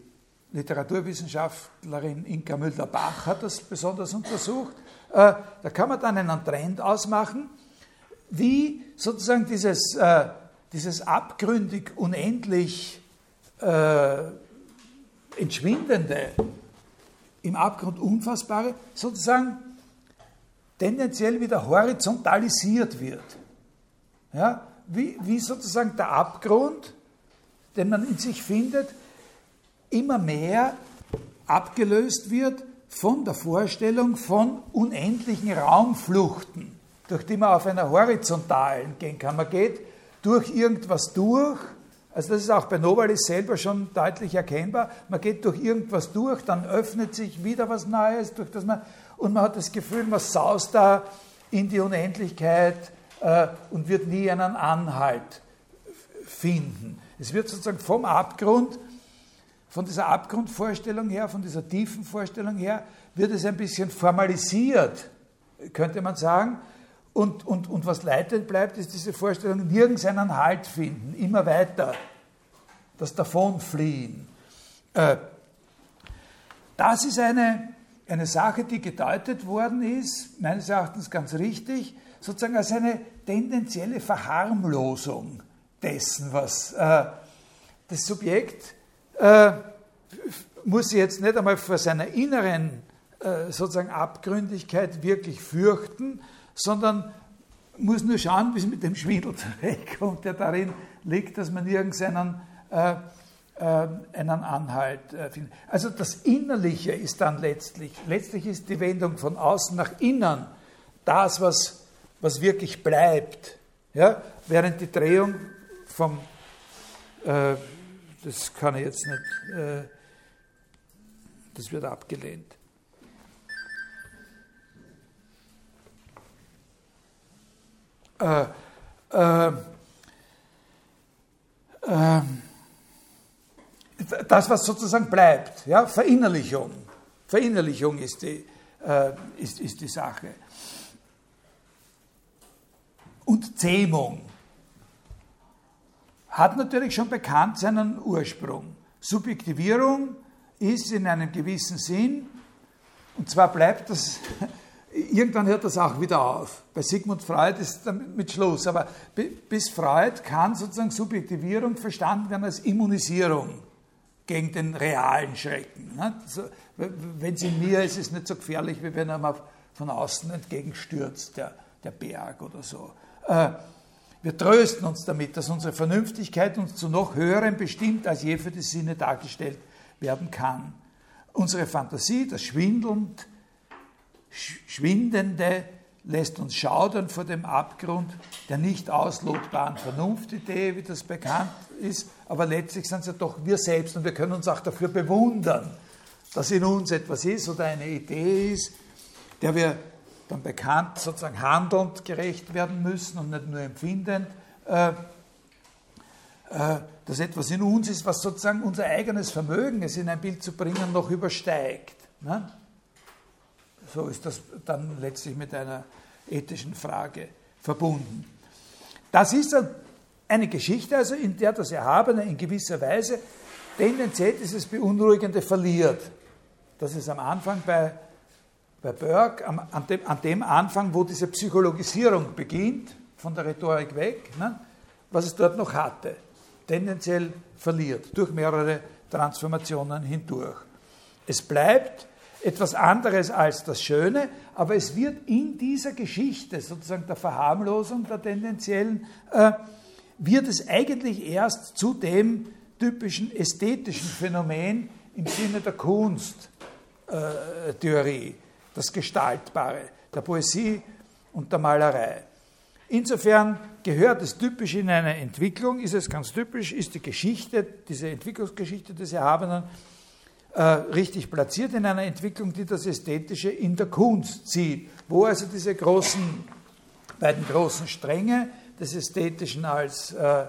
Literaturwissenschaftlerin Inka Müller-Bach hat das besonders untersucht. Äh, da kann man dann einen Trend ausmachen, wie sozusagen dieses, äh, dieses abgründig unendlich äh, Entschwindende, im Abgrund Unfassbare, sozusagen tendenziell wieder horizontalisiert wird. Ja? Wie, wie sozusagen der Abgrund, den man in sich findet, immer mehr abgelöst wird von der Vorstellung von unendlichen Raumfluchten, durch die man auf einer horizontalen. Man geht durch irgendwas durch, also das ist auch bei Novalis selber schon deutlich erkennbar. Man geht durch irgendwas durch, dann öffnet sich wieder was Neues, durch das man, und man hat das Gefühl, man saust da in die Unendlichkeit äh, und wird nie einen Anhalt finden. Es wird sozusagen vom Abgrund, von dieser Abgrundvorstellung her, von dieser tiefen Vorstellung her, wird es ein bisschen formalisiert, könnte man sagen. Und, und, und was leitend bleibt, ist diese Vorstellung, nirgends einen Halt finden, immer weiter, das Davonfliehen. Äh, das ist eine, eine Sache, die gedeutet worden ist, meines Erachtens ganz richtig, sozusagen als eine tendenzielle Verharmlosung dessen, was äh, das Subjekt äh, muss jetzt nicht einmal vor seiner inneren äh, sozusagen Abgründigkeit wirklich fürchten, sondern muss nur schauen, wie es mit dem Schwindel zurechtkommt, der darin liegt, dass man irgendeinen äh, äh, einen Anhalt äh, findet. Also das Innerliche ist dann letztlich, letztlich ist die Wendung von außen nach innen das, was, was wirklich bleibt. Ja? Während die Drehung vom, äh, das kann ich jetzt nicht, äh, das wird abgelehnt. Äh, äh, äh, das, was sozusagen bleibt, ja, Verinnerlichung. Verinnerlichung ist die, ist, ist die Sache. Und Zähmung hat natürlich schon bekannt seinen Ursprung. Subjektivierung ist in einem gewissen Sinn, und zwar bleibt das, irgendwann hört das auch wieder auf. Bei Sigmund Freud ist damit mit Schluss, aber bis Freud kann sozusagen Subjektivierung verstanden werden als Immunisierung gegen den realen Schrecken. Wenn es in mir ist, ist es nicht so gefährlich, wie wenn er mal von außen entgegenstürzt, der, der Berg oder so. Wir trösten uns damit, dass unsere Vernünftigkeit uns zu noch höherem bestimmt, als je für die Sinne dargestellt werden kann. Unsere Fantasie, das schwindelnd, Schwindende, lässt uns schaudern vor dem Abgrund der nicht auslotbaren Vernunftidee, wie das bekannt ist, aber letztlich sind es ja doch wir selbst und wir können uns auch dafür bewundern, dass in uns etwas ist oder eine Idee ist, der wir dann bekannt sozusagen handelnd gerecht werden müssen und nicht nur empfindend, äh, äh, dass etwas in uns ist, was sozusagen unser eigenes Vermögen, es in ein Bild zu bringen, noch übersteigt. Ne? So ist das dann letztlich mit einer ethischen Frage verbunden. Das ist eine Geschichte, also in der das Erhabene in gewisser Weise tendenziell dieses Beunruhigende verliert. Das ist am Anfang bei, bei Burke, am, an, dem, an, dem, Anfang, wo diese Psychologisierung beginnt, von der Rhetorik weg, ne, was es dort noch hatte, tendenziell verliert, durch mehrere Transformationen hindurch. Es bleibt etwas anderes als das Schöne, aber es wird in dieser Geschichte, sozusagen der Verharmlosung der tendenziellen, äh, wird es eigentlich erst zu dem typischen ästhetischen Phänomen im Sinne der Kunsttheorie, äh, das Gestaltbare, der Poesie und der Malerei. Insofern gehört es typisch in eine Entwicklung, ist es ganz typisch, ist die Geschichte, diese Entwicklungsgeschichte des Erhabenen äh, richtig platziert in einer Entwicklung, die das Ästhetische in der Kunst sieht, wo also diese großen, beiden großen Stränge des Ästhetischen als äh, äh,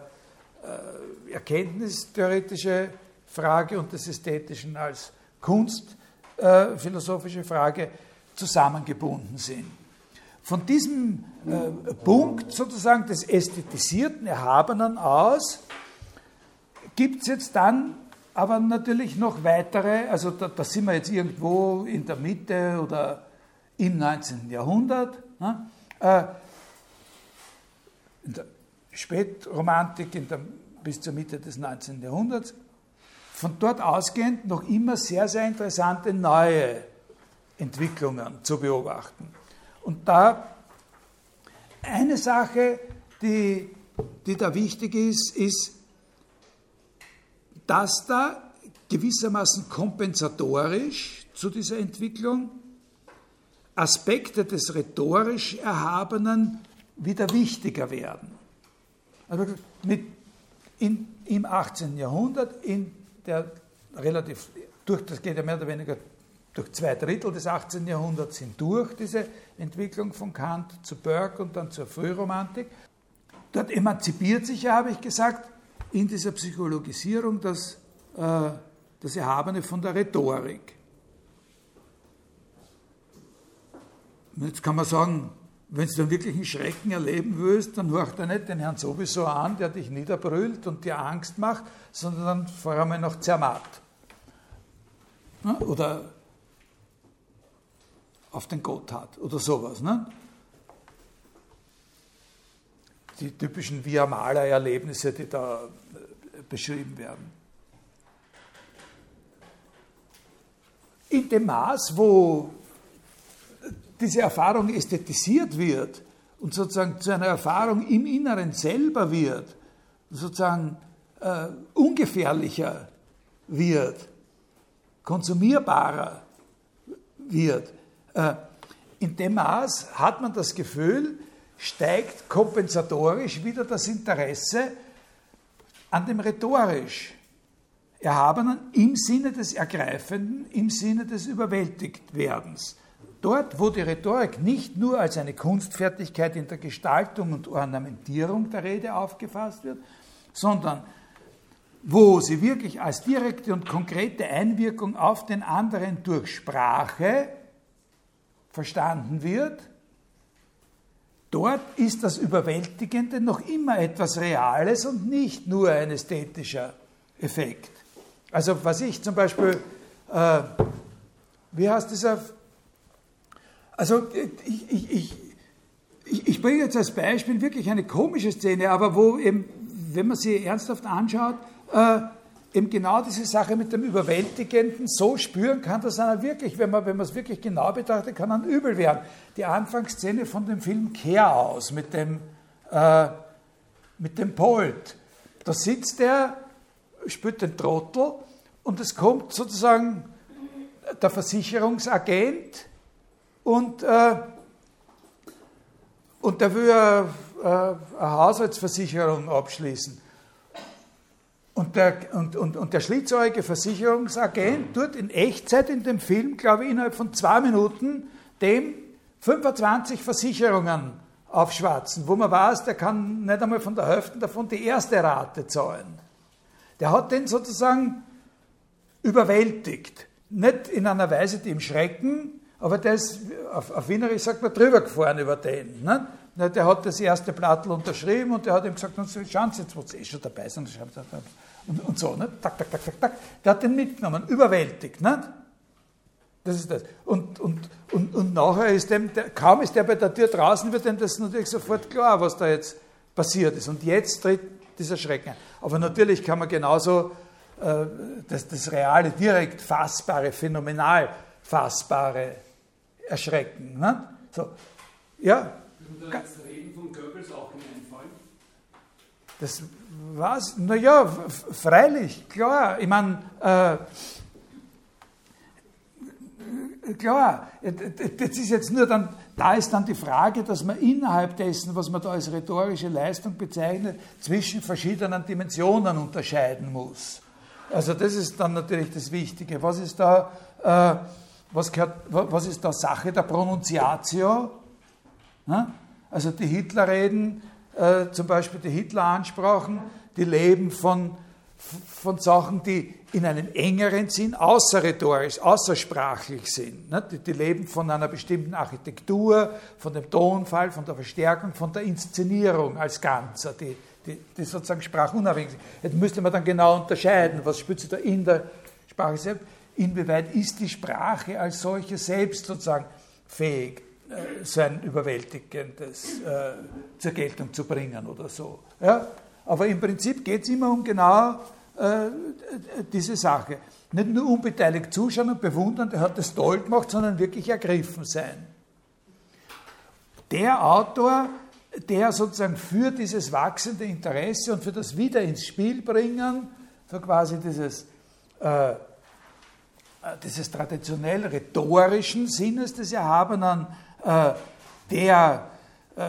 erkenntnistheoretische Frage und des Ästhetischen als kunstphilosophische Frage zusammengebunden sind. Von diesem äh, Punkt sozusagen des ästhetisierten Erhabenen aus gibt es jetzt dann aber natürlich noch weitere, also da, da, sind wir jetzt irgendwo in der Mitte oder im 19. Jahrhundert. Ne? Äh, in der Spätromantik in der, bis zur Mitte des 19. Jahrhunderts. Von dort ausgehend noch immer sehr, sehr interessante neue Entwicklungen zu beobachten. Und da eine Sache, die, die da wichtig ist, ist, dass da gewissermaßen kompensatorisch zu dieser Entwicklung Aspekte des rhetorisch Erhabenen wieder wichtiger werden. Also mit in, im 18. Jahrhundert, in der relativ, durch, das geht ja mehr oder weniger durch zwei Drittel des 18. Jahrhunderts hindurch, diese Entwicklung von Kant zu Burke und dann zur Frühromantik. Dort emanzipiert sich ja, habe ich gesagt, in dieser Psychologisierung das, äh, das Erhabene von der Rhetorik. Jetzt kann man sagen, wenn du einen wirklichen Schrecken erleben willst, dann hört er nicht den Herrn sowieso an, der dich niederbrüllt und dir Angst macht, sondern dann vor allem noch zermatt. Oder auf den Gott hat oder sowas. Ne? Die typischen Via Maler-Erlebnisse, die da äh, beschrieben werden. In dem Maß, wo diese Erfahrung ästhetisiert wird und sozusagen zu einer Erfahrung im Inneren selber wird, sozusagen äh, ungefährlicher wird, konsumierbarer wird, äh, in dem Maß hat man das Gefühl, steigt kompensatorisch wieder das Interesse an dem rhetorisch Erhabenen im Sinne des Ergreifenden, im Sinne des Überwältigtwerdens. Dort, wo die Rhetorik nicht nur als eine Kunstfertigkeit in der Gestaltung und Ornamentierung der Rede aufgefasst wird, sondern wo sie wirklich als direkte und konkrete Einwirkung auf den anderen durch Sprache verstanden wird, dort ist das Überwältigende noch immer etwas Reales und nicht nur ein ästhetischer Effekt. Also was ich zum Beispiel, äh, wie heißt dieser also ich, ich, ich, ich, bringe jetzt als Beispiel wirklich eine komische Szene, aber wo eben, wenn man sie ernsthaft anschaut, äh, eben genau diese Sache mit dem Überwältigenden so spüren kann, dass einer wirklich, wenn man, wenn man es wirklich genau betrachtet, kann dann übel werden. Die Anfangsszene von dem Film Kehr aus mit dem, äh, mit dem Polt. Da sitzt er, spürt den Trottel und es kommt sozusagen der Versicherungsagent und, äh, und der will eine, äh, eine Haushaltsversicherung abschließen. Und der, und, und, und der schlitzohrige Versicherungsagent tut in Echtzeit in dem Film, glaube ich, innerhalb von zwei Minuten dem 25 Versicherungen aufschwatzen, wo man weiß, der kann nicht einmal von der Hälfte davon die erste Rate zahlen. Der hat den sozusagen überwältigt. Nicht in einer Weise, die ihm schrecken, aber der ist, auf, auf Wienerisch sagt man, drüber gefahren über den. Ne? Der hat das erste Blattl unterschrieben und der hat ihm gesagt, schauen Sie jetzt, wo Sie eh schon dabei sind. Und, und so, ne? tak, tak, tak, tak, tak. Der hat den mitgenommen, überwältigt. Ne? Das ist das. Und, und, und, und nachher ist dem, der, kaum ist der bei der Tür draußen, wird dem das natürlich sofort klar, was da jetzt passiert ist. Und jetzt tritt dieser Schrecken ein. Aber natürlich kann man genauso äh, das, das reale, direkt fassbare, phänomenal fassbare erschrecken. Ne? So. Ja? Würde da jetzt Reden von Goebbels auch hineinfallen? Das was? Naja, freilich, klar. Ich meine, äh, klar, das ist jetzt nur dann, da ist dann die Frage, dass man innerhalb dessen, was man da als rhetorische Leistung bezeichnet, zwischen verschiedenen Dimensionen unterscheiden muss. Also das ist dann natürlich das Wichtige. Was ist da äh, was, gehört, was ist da Sache der Pronunziatio? Also die Hitlerreden, äh, zum Beispiel die Hitleransprachen, die leben von, von Sachen, die in einem engeren Sinn außerrhetorisch, außersprachlich sind. Ne? Die, leben von einer bestimmten Architektur, von dem Tonfall, von der Verstärkung, von der Inszenierung als Ganzer, die, die, die sozusagen sprachunabhängig sind. Jetzt müsste man dann genau unterscheiden, was spielt sich da in der Sprache selbst inwieweit ist die Sprache als solche selbst sozusagen fähig, äh, so ein überwältigendes äh, zur Geltung zu bringen oder so. Ja? Aber im Prinzip geht es immer um genau äh, diese Sache. Nicht nur unbeteiligt zuschauen und bewundern, der hat das toll gemacht, sondern wirklich ergriffen sein. Der Autor, der sozusagen für dieses wachsende Interesse und für das Wieder ins Spiel bringen, so quasi dieses äh, äh, dieses traditionell rhetorischen Sinnes des Erhabenen, äh, der äh,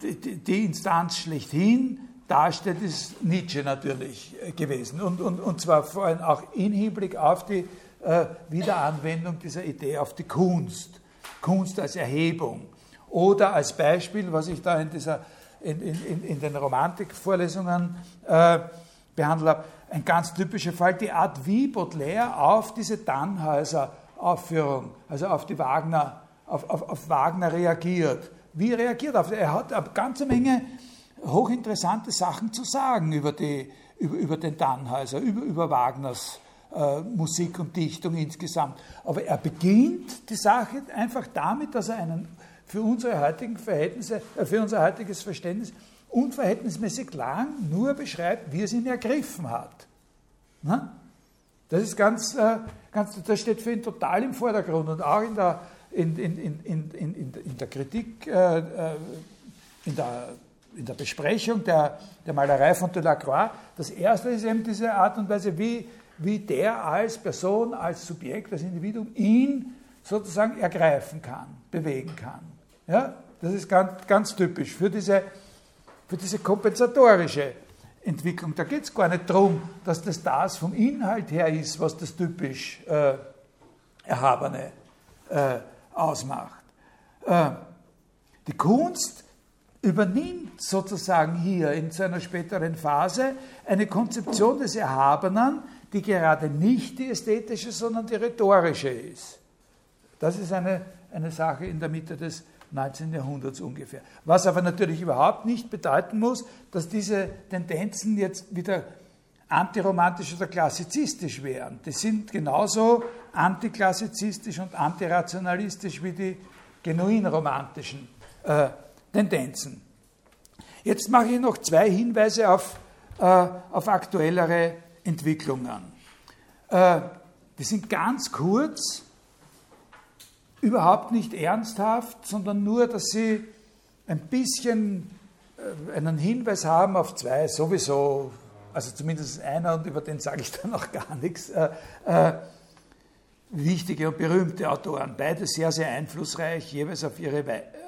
die, Instanz schlechthin darstellt, ist Nietzsche natürlich gewesen. Und, und, und zwar vor allem auch im Hinblick auf die äh, Wiederanwendung dieser Idee auf die Kunst. Kunst als Erhebung. Oder als Beispiel, was ich da in, dieser, in, in, in den Romantikvorlesungen äh, behandelt habe, ein ganz typischer Fall, die Art, wie Baudelaire auf diese Tannhäuser-Aufführung, also auf die Wagner, auf, auf, auf Wagner reagiert. Wie reagiert er Er hat eine ganze Menge hochinteressante Sachen zu sagen über, die, über, über den Tannhäuser, über, über Wagners äh, Musik und Dichtung insgesamt. Aber er beginnt die Sache einfach damit, dass er einen für unsere heutigen Verhältnisse, äh, für unser heutiges Verständnis unverhältnismäßig lang nur beschreibt, wie es ihn ergriffen hat. Na? Das ist ganz, äh, ganz, das steht für ihn total im Vordergrund und auch in der, in, in, in, in, in der Kritik, äh, äh, in, der, in der Besprechung der, der Malerei von Delacroix. Das erste ist eben diese Art und Weise, wie, wie der als Person, als Subjekt, als Individuum ihn sozusagen ergreifen kann, bewegen kann. Ja? Das ist ganz, ganz typisch für diese für diese kompensatorische Entwicklung. Da geht es gar nicht darum, dass das das vom Inhalt her ist, was das typisch äh, Erhabene äh, ausmacht. Äh, die Kunst übernimmt sozusagen hier in seiner späteren Phase eine Konzeption des Erhabenen, die gerade nicht die ästhetische, sondern die rhetorische ist. Das ist eine, eine Sache in der Mitte des 19. Jahrhunderts ungefähr. Was aber natürlich überhaupt nicht bedeuten muss, dass diese Tendenzen jetzt wieder antiromantisch oder klassizistisch wären. Die sind genauso antiklassizistisch und antirationalistisch wie die genuin romantischen äh, Tendenzen. Jetzt mache ich noch zwei Hinweise auf, äh, auf aktuellere Entwicklungen. Äh, die sind ganz kurz überhaupt nicht ernsthaft, sondern nur, dass sie ein bisschen äh, einen Hinweis haben auf zwei sowieso, also zumindest einer, und über den sage ich dann noch gar nichts, äh, äh, wichtige und berühmte Autoren, beide sehr, sehr einflussreich, jeweils auf ihre,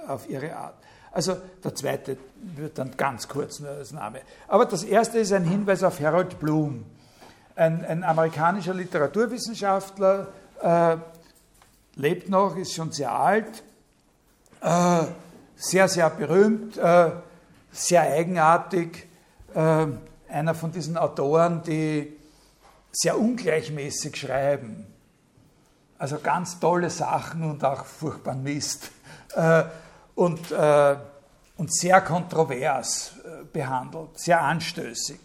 auf ihre Art. Also der zweite wird dann ganz kurz nur als Name. Aber das erste ist ein Hinweis auf Harold Bloom, ein, ein amerikanischer Literaturwissenschaftler, äh, lebt noch, ist schon sehr alt, äh, sehr, sehr berühmt, äh, sehr eigenartig, äh, einer von diesen Autoren, die sehr ungleichmäßig schreiben. Also ganz tolle Sachen und auch furchtbar Mist. Äh, und, äh, und sehr kontrovers äh, behandelt, sehr anstößig.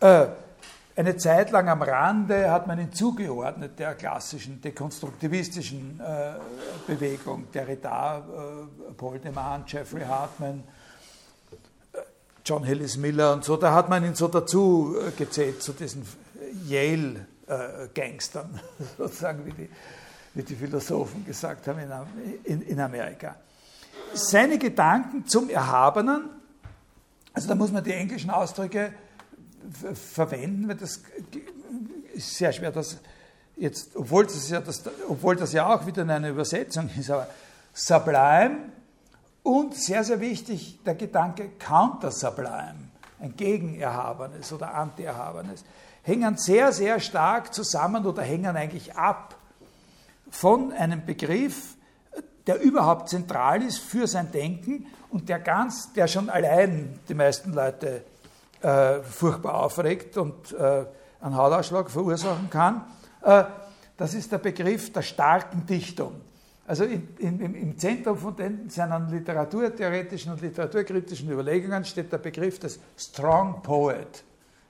Eine Zeit lang am Rande hat man ihn zugeordnet der klassischen dekonstruktivistischen Bewegung, Derrida, Paul de Man, Jeffrey Hartman, John Hillis Miller und so. Da hat man ihn so dazu äh, gezählt, zu diesen Yale-Gangstern, sozusagen, wie die, wie die Philosophen gesagt haben in, in, in Amerika. Seine Gedanken zum Erhabenen, also da muss man die englischen Ausdrücke verwenden, weil das ist sehr schwer, das jetzt, obwohl das ja, das, obwohl das ja auch wieder eine Übersetzung ist, aber sublime und sehr, sehr wichtig der Gedanke counter-sublime, ein Gegenerhabenes oder Anti-Erhabenes, hängen sehr, sehr stark zusammen oder hängen eigentlich ab von einem Begriff, der überhaupt zentral ist für sein Denken und der ganz, der schon allein die meisten Leute äh, furchtbar aufregt und äh, einen Hautausschlag verursachen kann. Äh, das ist der Begriff der starken Dichtung. Also in, in, im Zentrum von den, seinen literaturtheoretischen und literaturkritischen Überlegungen steht der Begriff des Strong Poet,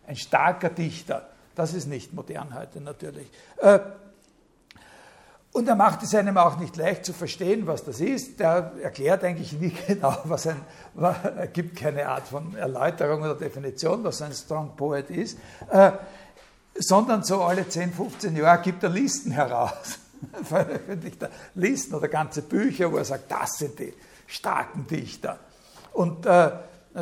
ein starker Dichter. Das ist nicht modern heute natürlich. Äh, und er macht es einem auch nicht leicht zu verstehen, was das ist. Der erklärt eigentlich nie genau, was ein, er gibt keine Art von Erläuterung oder Definition, was ein Strong Poet ist, äh, sondern so alle 10, 15 Jahre gibt er Listen heraus. Veröffentlicht er Listen oder ganze Bücher, wo er sagt, das sind die starken Dichter. Und äh,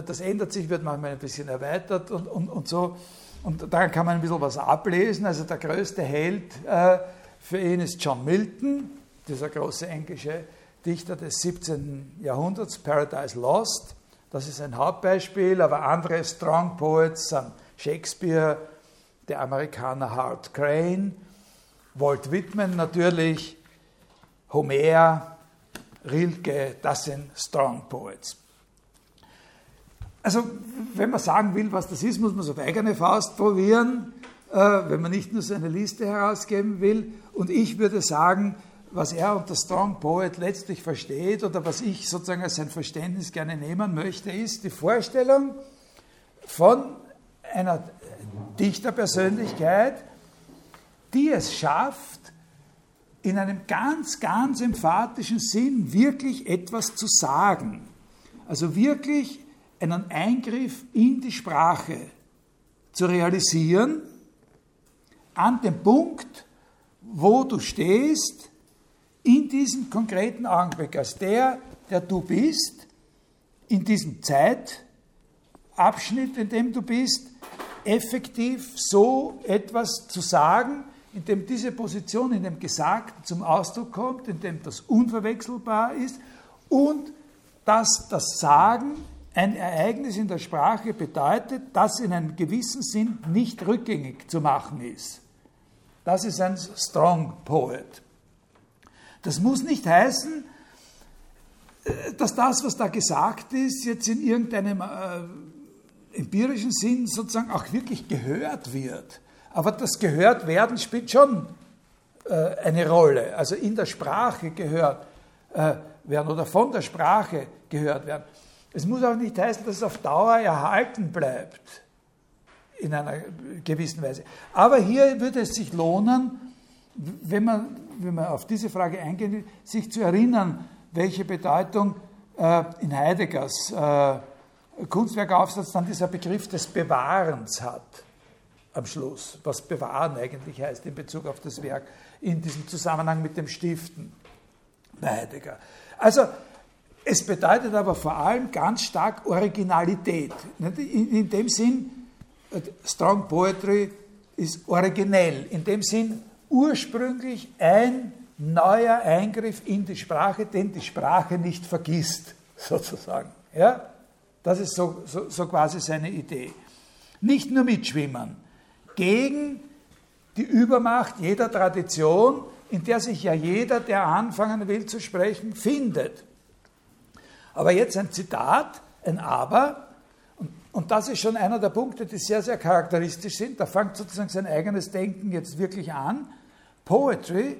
das ändert sich, wird manchmal ein bisschen erweitert und, und, und so. Und daran kann man ein bisschen was ablesen. Also der größte Held äh, für ihn ist John Milton, dieser große englische Dichter des 17. Jahrhunderts, Paradise Lost. Das ist ein Hauptbeispiel, aber andere Strong Poets sind Shakespeare, der Amerikaner Hart Crane, Walt Whitman natürlich, Homer, Rilke, das sind Strong Poets. Also, wenn man sagen will, was das ist, muss man es auf eigene Faust probieren, äh, wenn man nicht nur so eine Liste herausgeben will. Und ich würde sagen, was er unter Strong Poet letztlich versteht oder was ich sozusagen als sein Verständnis gerne nehmen möchte, ist die Vorstellung von einer Dichterpersönlichkeit, die es schafft, in einem ganz, ganz emphatischen Sinn wirklich etwas zu sagen. Also wirklich einen Eingriff in die Sprache zu realisieren, an dem Punkt, wo du stehst, in diesem konkreten Augenblick, als der, der du bist, in diesem Zeitabschnitt, in dem du bist, effektiv so etwas zu sagen, in dem diese Position in dem Gesagten zum Ausdruck kommt, in dem das unverwechselbar ist und dass das Sagen ein Ereignis in der Sprache bedeutet, das in einem gewissen Sinn nicht rückgängig zu machen ist. Das ist ein Strong Poet. Das muss nicht heißen, äh, dass das, was da gesagt ist, jetzt in irgendeinem äh, empirischen Sinn sozusagen auch wirklich gehört wird. Aber das gehört werden spielt schon äh, eine Rolle. Also in der Sprache gehört äh, werden oder von der Sprache gehört werden. Es muss auch nicht heißen, dass es auf Dauer erhalten bleibt, in einer gewissen Weise. Aber hier würde es sich lohnen, wenn man, wenn man auf diese Frage eingehen will, sich zu erinnern, welche Bedeutung äh, in Heideggers äh, Kunstwerkaufsatz dann dieser Begriff des Bewahrens hat am Schluss, was bewahren eigentlich heißt in Bezug auf das Werk, in diesem Zusammenhang mit dem Stiften bei Heidegger. Also es bedeutet aber vor allem ganz stark Originalität. In, dem Sinn, äh, Strong Poetry ist originell, in dem Sinn ursprünglich ein neuer Eingriff in die Sprache, den die Sprache nicht vergisst, sozusagen. Ja? Das ist so, so, so quasi seine Idee. Nicht nur mitschwimmen, gegen die Übermacht jeder Tradition, in der sich ja jeder, der anfangen will zu sprechen, findet. Aber jetzt ein Zitat, ein Aber, und, und das ist schon einer der Punkte, die sehr, sehr charakteristisch sind. Da fängt sozusagen sein eigenes Denken jetzt wirklich an. Poetry,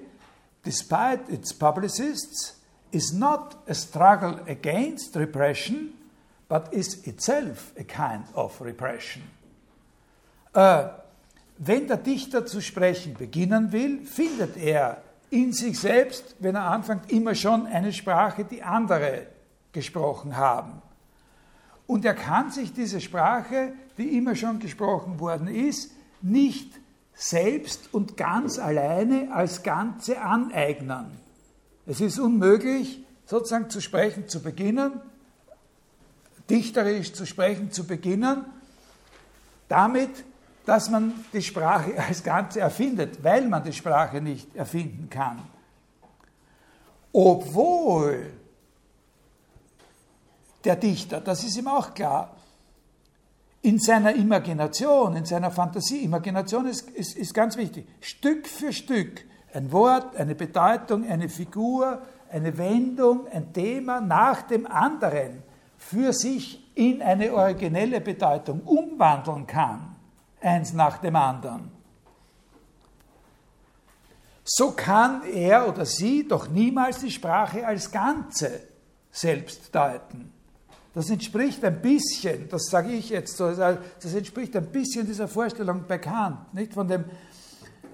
despite its publicists, is not a struggle against repression, but is itself a kind of repression. Äh, wenn der Dichter zu sprechen beginnen will, findet er in sich selbst, wenn er anfängt, immer schon eine Sprache, die andere gesprochen haben. Und er kann sich diese Sprache, die immer schon gesprochen worden ist, nicht selbst und ganz alleine als Ganze aneignen. Es ist unmöglich, sozusagen zu sprechen zu beginnen, dichterisch zu sprechen zu beginnen, damit, dass man die Sprache als Ganze erfindet, weil man die Sprache nicht erfinden kann. Obwohl der Dichter, das ist ihm auch klar. In seiner Imagination, in seiner Fantasie, Imagination ist, ist, ist ganz wichtig, Stück für Stück ein Wort, eine Bedeutung, eine Figur, eine Wendung, ein Thema nach dem anderen für sich in eine originelle Bedeutung umwandeln kann, eins nach dem anderen. So kann er oder sie doch niemals die Sprache als Ganze selbst deuten. Das entspricht ein bisschen, das sage ich jetzt so, das entspricht ein bisschen dieser Vorstellung bei Kant, nicht von dem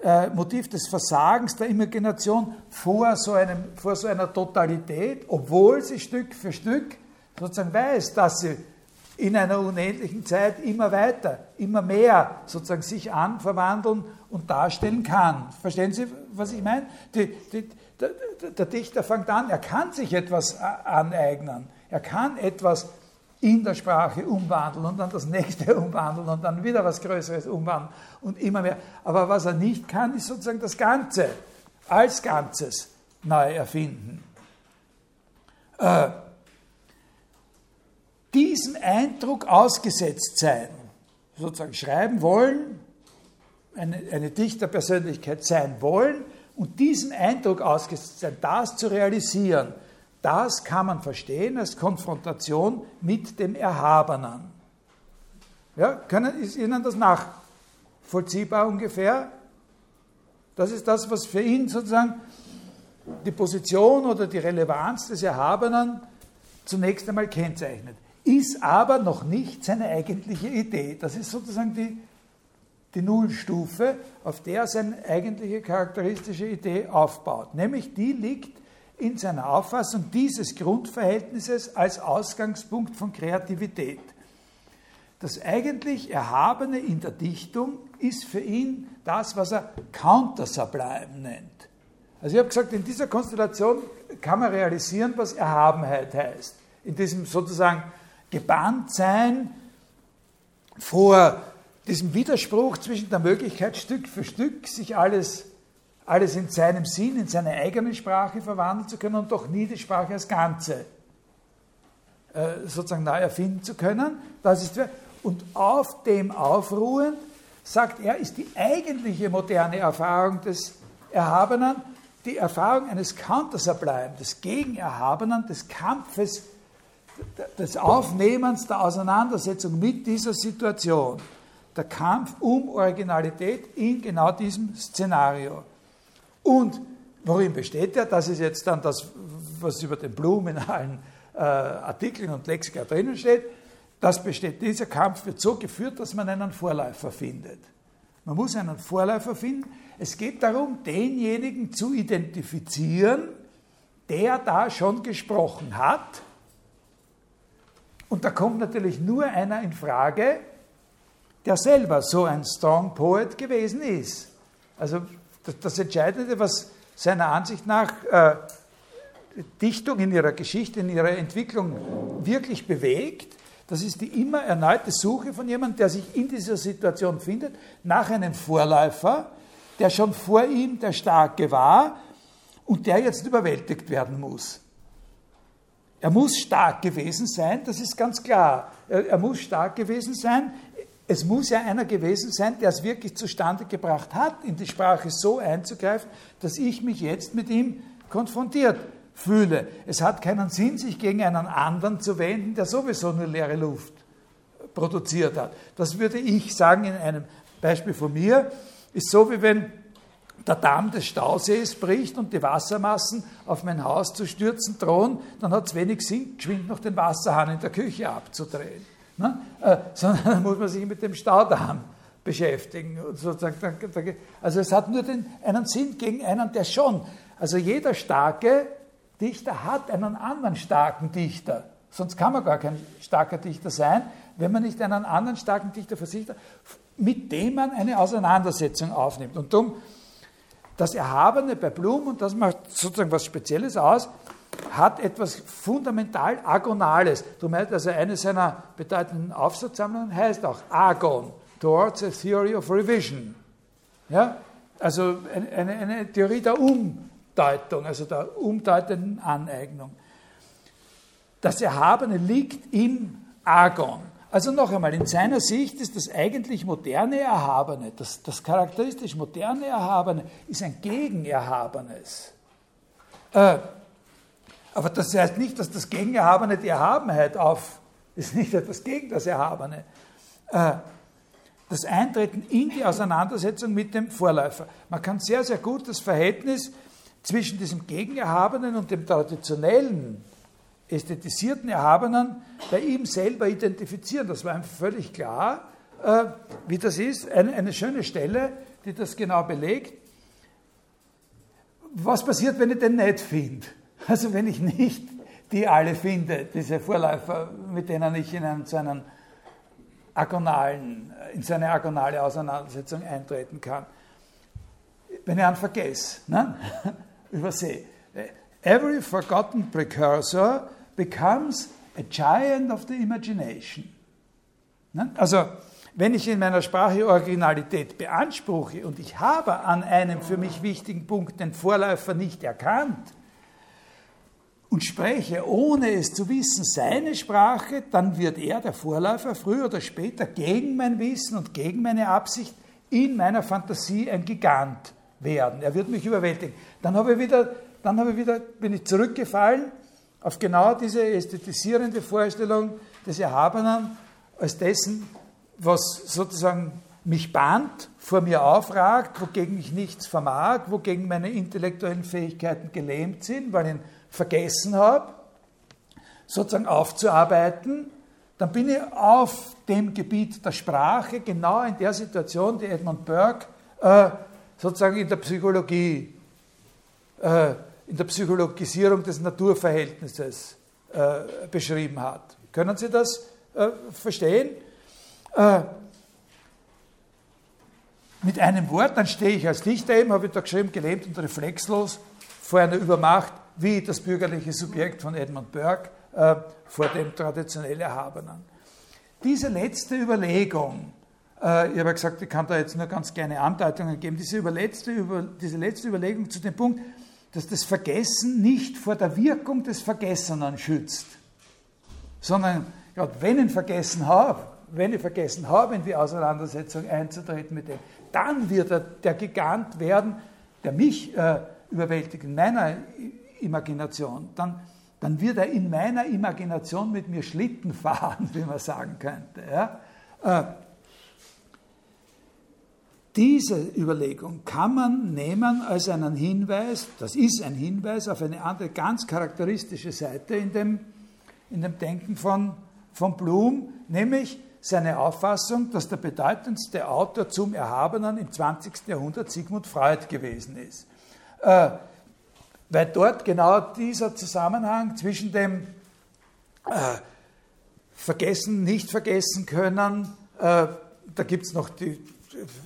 äh, Motiv des Versagens der Imagination vor so, einem, vor so einer Totalität, obwohl sie Stück für Stück sozusagen weiß, dass sie in einer unendlichen Zeit immer weiter, immer mehr sozusagen sich anverwandeln und darstellen kann. Verstehen Sie, was ich meine? Die, die, der, der Dichter fängt an, er kann sich etwas aneignen. Er kann etwas in der Sprache umwandeln und dann das nächste umwandeln und dann wieder was Größeres umwandeln und immer mehr. Aber was er nicht kann, ist sozusagen das Ganze als Ganzes neu erfinden. Äh, diesen Eindruck ausgesetzt sein, sozusagen schreiben wollen, eine, eine Dichterpersönlichkeit sein wollen und diesen Eindruck ausgesetzt sein, das zu realisieren, das kann man verstehen als Konfrontation mit dem Erhabenen. Ja, können, ist Ihnen das nachvollziehbar ungefähr? Das ist das, was für ihn sozusagen die Position oder die Relevanz des Erhabenen zunächst einmal kennzeichnet. Ist aber noch nicht seine eigentliche Idee. Das ist sozusagen die, die Nullstufe, auf der seine eigentliche charakteristische Idee aufbaut. Nämlich die liegt in seiner Auffassung dieses Grundverhältnisses als Ausgangspunkt von Kreativität. Das eigentlich Erhabene in der Dichtung ist für ihn das, was er Counter-Sublime nennt. Also ich habe gesagt, in dieser Konstellation kann man realisieren, was Erhabenheit heißt. In diesem sozusagen Gebanntsein vor diesem Widerspruch zwischen der Möglichkeit, Stück für Stück sich alles alles in seinem Sinn, in seine eigene Sprache verwandeln zu können und doch nie die Sprache als Ganze äh, sozusagen neu erfinden zu können. Das ist, und auf dem aufruhend, sagt er, ist die eigentliche moderne Erfahrung des Erhabenen die Erfahrung eines Countersublime, des Gegenerhabenen, des Kampfes, des Aufnehmens, der Auseinandersetzung mit dieser Situation. Der Kampf um Originalität in genau diesem Szenario. Und worin besteht er? Das ist jetzt dann das, was über den Blum in allen äh, Artikeln und Lexika drinnen steht. Das besteht, dieser Kampf wird so geführt, dass man einen Vorläufer findet. Man muss einen Vorläufer finden. Es geht darum, denjenigen zu identifizieren, der da schon gesprochen hat. Und da kommt natürlich nur einer in Frage, der selber so ein Strong Poet gewesen ist. Also das, das Entscheidende, was seiner Ansicht nach äh, Dichtung in ihrer Geschichte, in ihrer Entwicklung wirklich bewegt, das ist die immer erneute Suche von jemandem, der sich in dieser Situation findet, nach einem Vorläufer, der schon vor ihm der Starke war und der jetzt überwältigt werden muss. Er muss stark gewesen sein, das ist ganz klar. Er, er muss stark gewesen sein es muss ja einer gewesen sein, der es wirklich zustande gebracht hat, in die Sprache so einzugreifen, dass ich mich jetzt mit ihm konfrontiert fühle. Es hat keinen Sinn, sich gegen einen anderen zu wenden, der sowieso nur leere Luft produziert hat. Das würde ich sagen in einem Beispiel von mir, ist so wie wenn der Damm des Stausees bricht und die Wassermassen auf mein Haus zu stürzen drohen, dann hat es wenig Sinn, geschwind noch den Wasserhahn in der Küche abzudrehen. Ne? Äh, sondern muss man sich mit dem Staudamm beschäftigen. sozusagen, also es hat nur den, einen Sinn gegen einen, der schon. Also jeder starke Dichter hat einen anderen starken Dichter. Sonst kann man gar kein starker Dichter sein, wenn man nicht einen anderen starken Dichter für sich hat, mit dem man eine Auseinandersetzung aufnimmt. Und darum, das Erhabene bei Blum, und das macht sozusagen was Spezielles aus, hat etwas fundamental Agonales. Darum heißt also eine seiner bedeutenden Aufsatzsammlungen heißt auch Agon, Towards a Theory of Revision. Ja? Also eine, eine Theorie der Umdeutung, also der umdeutenden Aneignung. Das Erhabene liegt im Agon. Also noch einmal, in seiner Sicht ist das eigentlich moderne Erhabene, das, das charakteristisch moderne Erhabene, ist ein Gegenerhabenes. Äh, aber das heißt nicht, dass das Gegenerhabene die Erhabenheit auf, ist nicht etwas gegen das Erhabene. Äh, das Eintreten in die Auseinandersetzung mit dem Vorläufer. Man kann sehr, sehr gut das Verhältnis zwischen diesem Gegenerhabenen und dem traditionellen, ästhetisierten Erhabenen bei ihm selber identifizieren. Das war ihm völlig klar, äh, wie das ist. Eine, schöne Stelle, die das genau belegt. Was passiert, wenn ich den nicht finde? Also wenn ich nicht die alle finde, diese Vorläufer, mit denen ich in einen, so einen agonalen, in so eine agonale Auseinandersetzung eintreten kann. Wenn ich einen vergesse, ne? übersehe. Every forgotten precursor becomes a giant of the imagination. Ne? Also, wenn ich in meiner Sprache Originalität beanspruche und ich habe an einem für mich wichtigen Punkt den Vorläufer nicht erkannt und spreche, ohne es zu wissen, seine Sprache, dann wird er, der Vorläufer, früher oder später gegen mein Wissen und gegen meine Absicht in meiner Fantasie ein Gigant werden. Er wird mich überwältigen. Dann habe ich wieder, dann habe ich wieder, bin ich zurückgefallen auf genau diese ästhetisierende Vorstellung des Erhabenen als dessen, was sozusagen mich bahnt, vor mir aufragt, wogegen ich nichts vermag, wogegen meine intellektuellen Fähigkeiten gelähmt sind, weil ihn vergessen habe, sozusagen aufzuarbeiten, dann bin ich auf dem Gebiet der Sprache genau in der Situation, die Edmund Burke äh, sozusagen in der Psychologie, äh, in der Psychologisierung des Naturverhältnisses äh, beschrieben hat. Können Sie das äh, verstehen? Äh, mit einem Wort, dann stehe ich als Dichter eben, habe ich da geschrieben, gelähmt und reflexlos vor einer Übermacht, wie das bürgerliche Subjekt von Edmund Burke äh, vor dem traditionell Erhabenen. Diese letzte Überlegung, äh, ich habe gesagt, ich kann da jetzt nur ganz kleine Andeutungen geben, diese, letzte, über, diese letzte Überlegung zu dem Punkt, dass das Vergessen nicht vor der Wirkung des Vergessenen schützt, sondern gerade wenn ich vergessen habe, wenn ich vergessen habe, in die Auseinandersetzung einzutreten mit dem, dann wird er der Gigant werden, der mich äh, überwältigt in meiner Imagination. Dann, dann wird er in meiner Imagination mit mir Schlitten fahren, wie man sagen könnte. Ja? Äh, diese Überlegung kann man nehmen als einen Hinweis, das ist ein Hinweis auf eine andere ganz charakteristische Seite in dem, in dem Denken von, von Blum, nämlich seine Auffassung, dass der bedeutendste Autor zum Erhabenen im 20. Jahrhundert Sigmund Freud gewesen ist. Äh, weil dort genau dieser Zusammenhang zwischen dem äh, Vergessen, nicht vergessen können, äh, da gibt es noch die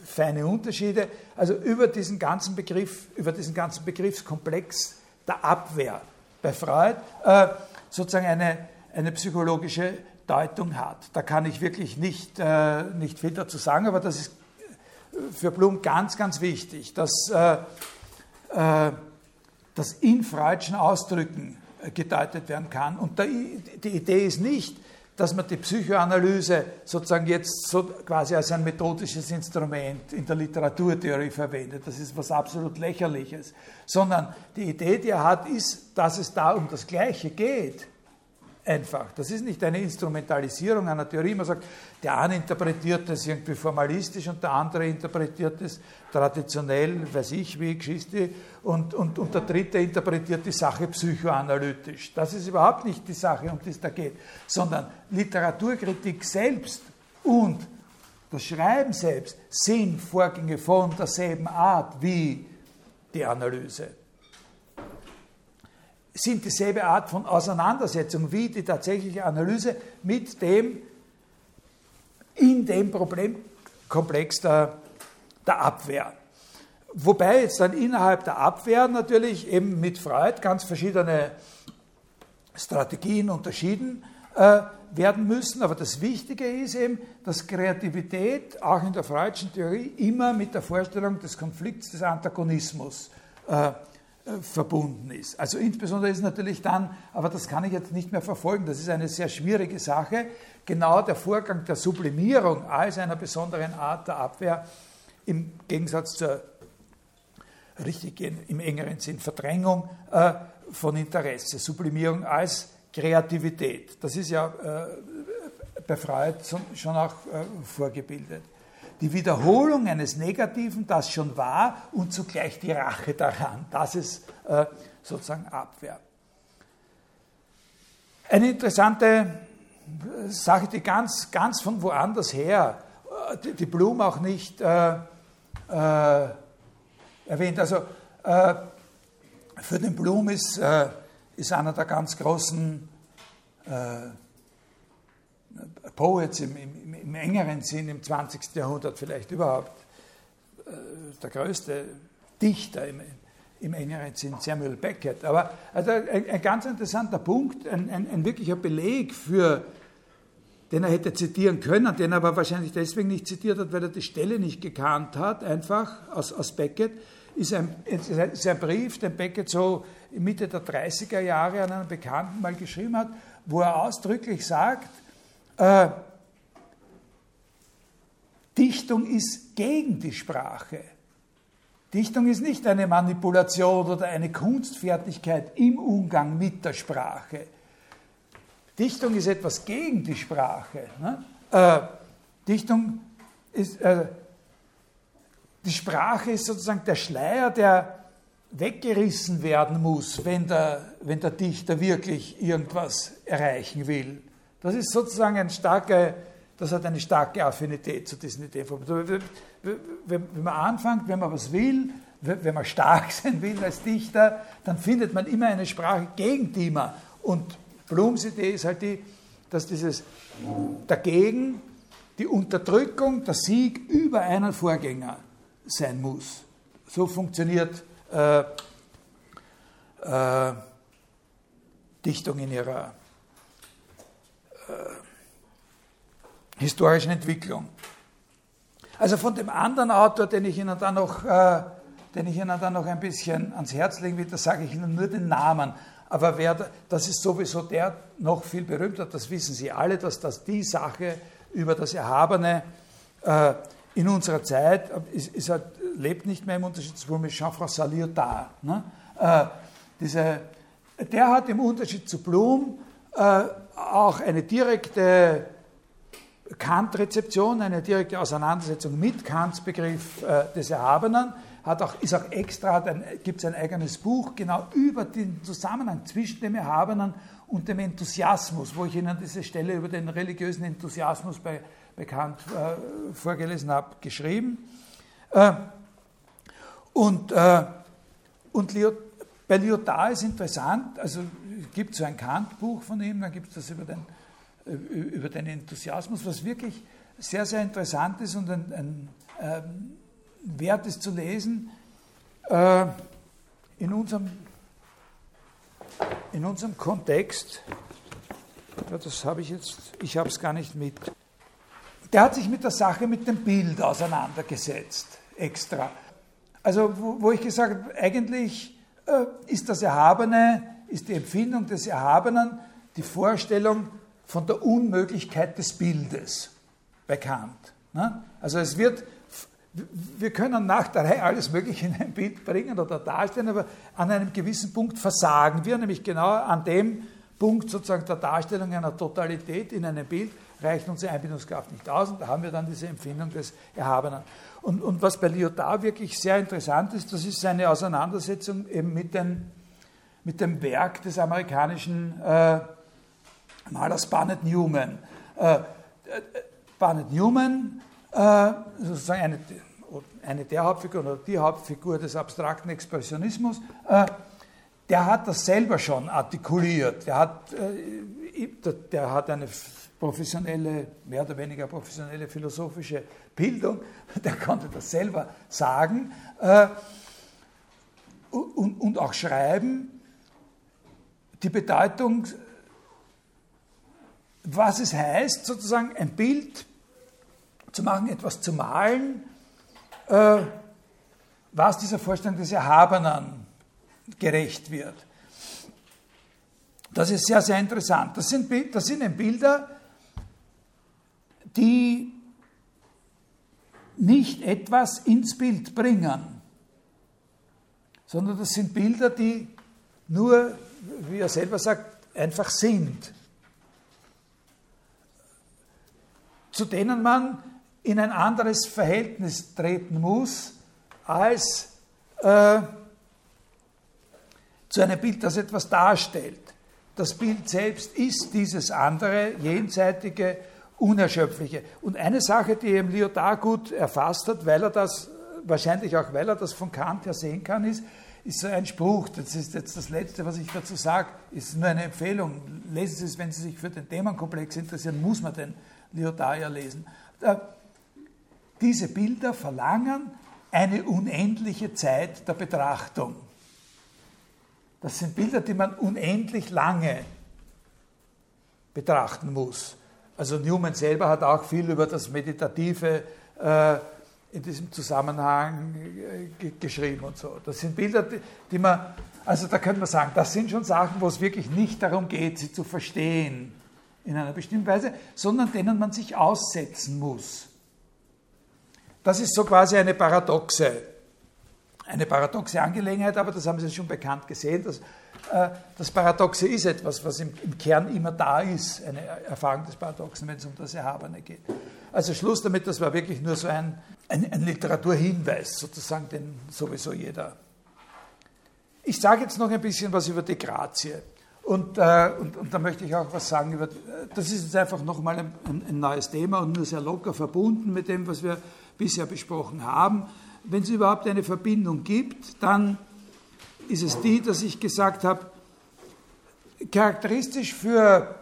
feine Unterschiede, also über diesen ganzen Begriff, über diesen ganzen Begriffskomplex der Abwehr bei Freud äh, sozusagen eine, eine psychologische Deutung hat. Da kann ich wirklich nicht, äh, nicht viel dazu sagen, aber das ist für Blum ganz, ganz wichtig, dass äh, äh, das in freudschen Ausdrücken gedeutet werden kann. Und die Idee ist nicht, dass man die Psychoanalyse sozusagen jetzt so quasi als ein methodisches Instrument in der Literaturtheorie verwendet. Das ist was absolut lächerliches. Sondern die Idee, die er hat, ist, dass es da um das Gleiche geht einfach. Das ist nicht eine Instrumentalisierung einer Theorie. Man sagt, der eine interpretiert das irgendwie formalistisch und der andere interpretiert das traditionell, weiß ich wie, Geschichte, und, und, und der dritte interpretiert die Sache psychoanalytisch. Das ist überhaupt nicht die Sache, um die es da geht, sondern Literaturkritik selbst und das Schreiben selbst sind Vorgänge von derselben Art wie die Analyse sind dieselbe Art von Auseinandersetzung wie die tatsächliche Analyse mit dem in dem Problemkomplex der, der Abwehr. Wobei jetzt dann innerhalb der Abwehr natürlich eben mit Freud ganz verschiedene Strategien unterschieden äh, werden müssen. Aber das Wichtige ist eben, dass Kreativität auch in der Freudschen Theorie immer mit der Vorstellung des Konflikts, des Antagonismus äh, verbunden ist. Also insbesondere ist natürlich dann, aber das kann ich jetzt nicht mehr verfolgen, das ist eine sehr schwierige Sache, genau der Vorgang der Sublimierung als einer besonderen Art der Abwehr im Gegensatz zur richtigen, im engeren Sinn Verdrängung äh, von Interesse, Sublimierung als Kreativität. Das ist ja äh, bei Freud schon auch äh, vorgebildet die Wiederholung eines Negativen, das schon war, und zugleich die Rache daran. Das ist äh, sozusagen Abwehr. Eine interessante Sache, die ganz, ganz von woanders her, äh, die, die Blum auch nicht äh, äh, erwähnt. Also äh, für den Blum ist, äh, ist einer der ganz großen Poets im, im, im, engeren Sinn im 20. Jahrhundert vielleicht überhaupt äh, der größte Dichter im, im engeren Sinn Samuel Beckett. Aber also ein, ein ganz interessanter Punkt, ein, ein, ein, wirklicher Beleg für, den er hätte zitieren können, den er aber wahrscheinlich deswegen nicht zitiert hat, weil er die Stelle nicht gekannt hat, einfach aus, aus Beckett, ist ein, ist ein Brief, den Beckett so Mitte der 30er Jahre an einen Bekannten mal geschrieben hat, wo er ausdrücklich sagt, äh, Dichtung ist gegen die Sprache. Dichtung ist nicht eine Manipulation oder eine Kunstfertigkeit im Umgang mit der Sprache. Dichtung ist etwas gegen die Sprache. Ne? Äh, Dichtung ist, äh, die Sprache ist sozusagen der Schleier, der weggerissen werden muss, wenn der, wenn der Dichter wirklich irgendwas erreichen will. Das ist sozusagen ein starke, das hat eine starke Affinität zu diesen Ideen. Wenn man anfängt, wenn man was will, wenn man stark sein will als Dichter, dann findet man immer eine Sprache gegen die man. Und Blums Idee ist halt die, dass dieses dagegen die Unterdrückung, der Sieg über einen Vorgänger sein muss. So funktioniert äh, äh, Dichtung in ihrer historischen Entwicklung. Also von dem anderen Autor, den ich Ihnen dann noch, äh, den ich Ihnen dann noch ein bisschen ans Herz legen will, da sage ich Ihnen nur den Namen. Aber wer, das ist sowieso der noch viel berühmter, das wissen Sie alle, dass das die Sache über das Erhabene äh, in unserer Zeit ist, ist halt, lebt nicht mehr im Unterschied zu Jean-François Lyotard. Ne? Äh, diese, der hat im Unterschied zu Blum äh, auch eine direkte Kant-Rezeption, eine direkte Auseinandersetzung mit Kants Begriff äh, des Erhabenen, hat auch, ist auch extra, gibt es ein eigenes Buch genau über den Zusammenhang zwischen dem Erhabenen und dem Enthusiasmus, wo ich Ihnen diese Stelle über den religiösen Enthusiasmus bei, bei Kant äh, vorgelesen habe, geschrieben. Äh, und äh, und Lyot, bei Lyotard ist interessant, also es gibt so ein Kant-Buch von ihm, dann gibt es das über den über den Enthusiasmus, was wirklich sehr, sehr interessant ist und ein, ein ähm, wert ist zu lesen. Äh, in, unserem, in unserem Kontext, ja, das habe ich jetzt, ich habe es gar nicht mit. Der hat sich mit der Sache mit dem Bild auseinandergesetzt, extra. Also, wo, wo ich gesagt habe, eigentlich ist das Erhabene, ist die Empfindung des Erhabenen die Vorstellung, von der Unmöglichkeit des Bildes bei Kant. Ne? Also es wird, wir können nach der Reihe alles Mögliche in ein Bild bringen oder darstellen, aber an einem gewissen Punkt versagen wir, nämlich genau an dem Punkt sozusagen der Darstellung einer Totalität in einem Bild reicht unsere Einbindungskraft nicht aus und da haben wir dann diese Empfindung des Erhabenen. Und, und was bei Lyotard wirklich sehr interessant ist, das ist seine Auseinandersetzung eben mit, den, mit dem Werk des amerikanischen äh, Malers Barnett Newman. Äh, Barnett Newman, äh, sozusagen eine, eine der Hauptfiguren oder die Hauptfigur des abstrakten Expressionismus, äh, der hat das selber schon artikuliert. Der hat, äh, der hat eine professionelle, mehr oder weniger professionelle philosophische Bildung, der konnte das selber sagen äh, und, und auch schreiben. Die Bedeutung was es heißt, sozusagen ein Bild zu machen, etwas zu malen, äh, was dieser Vorstellung des Erhabenen gerecht wird. Das ist sehr, sehr interessant. Das sind, das sind Bilder, die nicht etwas ins Bild bringen, sondern das sind Bilder, die nur, wie er selber sagt, einfach sind. zu denen man in ein anderes Verhältnis treten muss als äh, zu einem Bild, das etwas darstellt. Das Bild selbst ist dieses andere, jenseitige, unerschöpfliche. Und eine Sache, die eben Lyotard gut erfasst hat, weil er das, wahrscheinlich auch weil er das von Kant her sehen kann, ist, ist so ein Spruch, das ist jetzt das Letzte, was ich dazu sage, ist nur eine Empfehlung. Lesen Sie es, wenn Sie sich für den Themenkomplex interessieren, muss man den Lyotard lesen. Diese Bilder verlangen eine unendliche Zeit der Betrachtung. Das sind Bilder, die man unendlich lange betrachten muss. Also Newman selber hat auch viel über das Meditative äh, in diesem Zusammenhang äh, geschrieben und so. Das sind Bilder, die, die man, also da könnte man sagen, das sind schon Sachen, wo es wirklich nicht darum geht, sie zu verstehen in einer bestimmten Weise, sondern denen man sich aussetzen muss. Das ist so quasi eine paradoxe, eine paradoxe Angelegenheit, aber das haben Sie schon bekannt gesehen. Dass, äh, das Paradoxe ist etwas, was im, im, Kern immer da ist, eine Erfahrung des Paradoxen, wenn es um das Erhabene geht. Also Schluss damit, das war wirklich nur so ein, ein, ein Literaturhinweis, sozusagen, den sowieso jeder. Ich sage jetzt noch ein bisschen was über die Grazie. Und, äh, und, und, da möchte ich auch was sagen über, das ist jetzt einfach nochmal ein, ein neues Thema und nur sehr locker verbunden mit dem, was wir bisher besprochen haben. Wenn es überhaupt eine Verbindung gibt, dann ist es die, dass ich gesagt habe, charakteristisch für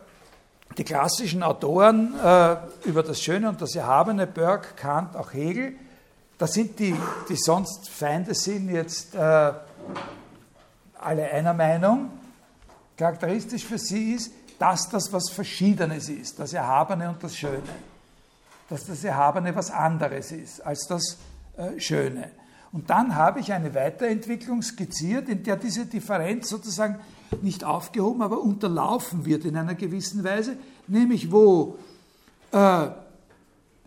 die klassischen Autoren äh, über das Schöne und das Erhabene, Burke, Kant, auch Hegel, da sind die, die sonst Feinde sind, jetzt äh, alle einer Meinung. Charakteristisch für sie ist, dass das was Verschiedenes ist, das Erhabene und das Schöne dass das Erhabene was anderes ist als das Schöne. Und dann habe ich eine Weiterentwicklung skizziert, in der diese Differenz sozusagen nicht aufgehoben, aber unterlaufen wird in einer gewissen Weise, nämlich wo äh,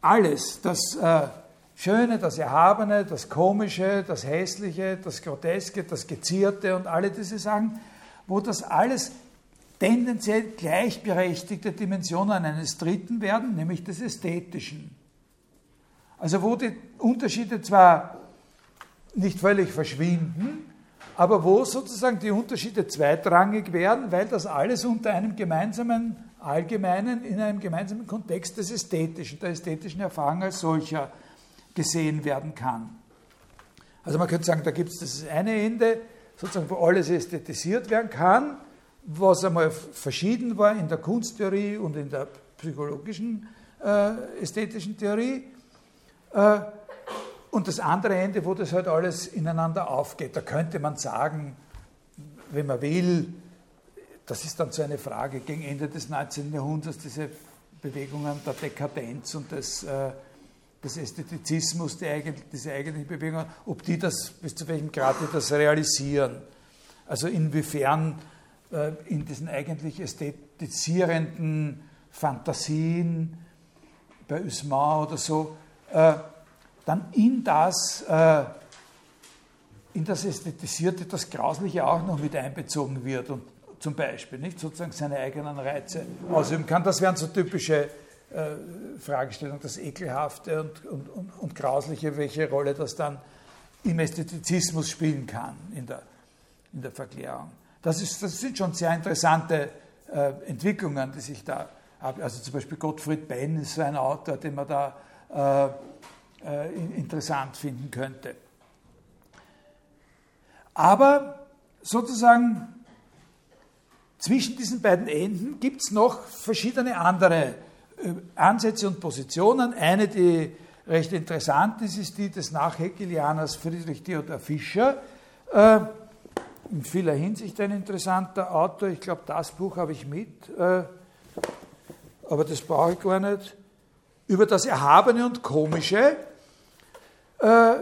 alles, das äh, Schöne, das Erhabene, das Komische, das Hässliche, das Groteske, das Gezierte und alle diese Sachen, wo das alles tendenziell gleichberechtigte Dimensionen eines Dritten werden, nämlich des Ästhetischen. Also wo die Unterschiede zwar nicht völlig verschwinden, aber wo sozusagen die Unterschiede zweitrangig werden, weil das alles unter einem gemeinsamen, allgemeinen, in einem gemeinsamen Kontext des Ästhetischen, der ästhetischen Erfahrung als solcher gesehen werden kann. Also man könnte sagen, da gibt es das eine Ende, sozusagen, wo alles ästhetisiert werden kann, was einmal verschieden war in der Kunsttheorie und in der psychologischen äh, ästhetischen Theorie. Äh, und das andere Ende, wo das halt alles ineinander aufgeht. Da könnte man sagen, wenn man will, das ist dann so eine Frage gegen Ende des 19. Jahrhunderts, diese Bewegungen der Dekadenz und des, äh, des Ästhetizismus, die eigentlich, diese eigentlichen Bewegungen, ob die das, bis zu welchem Grad die das realisieren. Also inwiefern äh, in diesen eigentlich ästhetisierenden Fantasien bei Usman oder so, äh, dann in das, äh, in das Ästhetisierte, das Grausliche auch noch mit einbezogen wird und zum Beispiel nicht sozusagen seine eigenen Reize ausüben kann. Das wären so typische Fragestellungen, das Ekelhafte und, und, und, und Grausliche, welche Rolle das dann im Ästhetizismus spielen kann in der, in der Verklärung. Das, ist, das sind schon sehr interessante äh, Entwicklungen, die sich da. Also zum Beispiel Gottfried Benn ist so ein Autor, den man da äh, äh, interessant finden könnte. Aber sozusagen zwischen diesen beiden Enden gibt es noch verschiedene andere äh, Ansätze und Positionen. Eine, die recht interessant ist, ist die des Nachhegelianers Friedrich Theodor Fischer. Äh, in vieler Hinsicht ein interessanter Autor. Ich glaube, das Buch habe ich mit, äh, aber das brauche ich gar nicht. Über das Erhabene und Komische. Äh,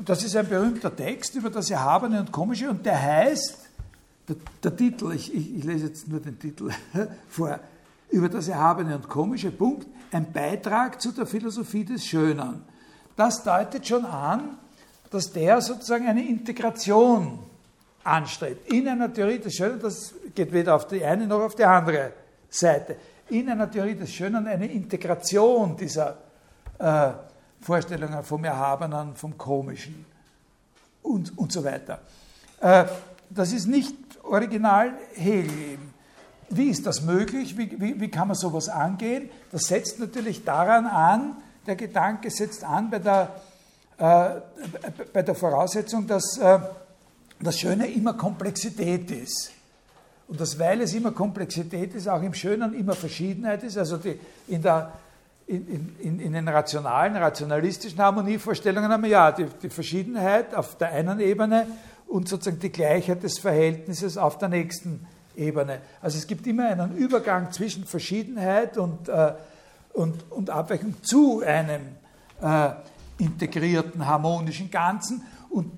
das ist ein berühmter Text über das Erhabene und Komische und der heißt, der, der Titel, ich, ich, ich, lese jetzt nur den Titel vor, über das Erhabene und Komische, Punkt, ein Beitrag zu der Philosophie des Schönen. Das deutet schon an, dass der sozusagen eine Integration anstrebt. In einer Theorie des Schönen, das geht weder auf die eine noch auf die andere Seite, in einer Theorie des Schönen eine Integration dieser äh, Vorstellungen vom Erhabenen, vom Komischen und, und so weiter. Äh, das ist nicht original Hegel Wie ist das möglich? Wie, wie, wie, kann man sowas angehen? Das setzt natürlich daran an, der Gedanke setzt an bei der, äh, bei der Voraussetzung, dass äh, das Schöne immer Komplexität ist. Und dass, weil es immer Komplexität ist, auch im Schönen immer Verschiedenheit ist. Also die, in, der, in, in, in, den rationalen, rationalistischen Harmonievorstellungen haben wir ja die, die Verschiedenheit auf der einen Ebene und sozusagen die Gleichheit des Verhältnisses auf der nächsten Ebene. Also es gibt immer einen Übergang zwischen Verschiedenheit und, äh, und, und Abweichung zu einem äh, integrierten, harmonischen Ganzen. Und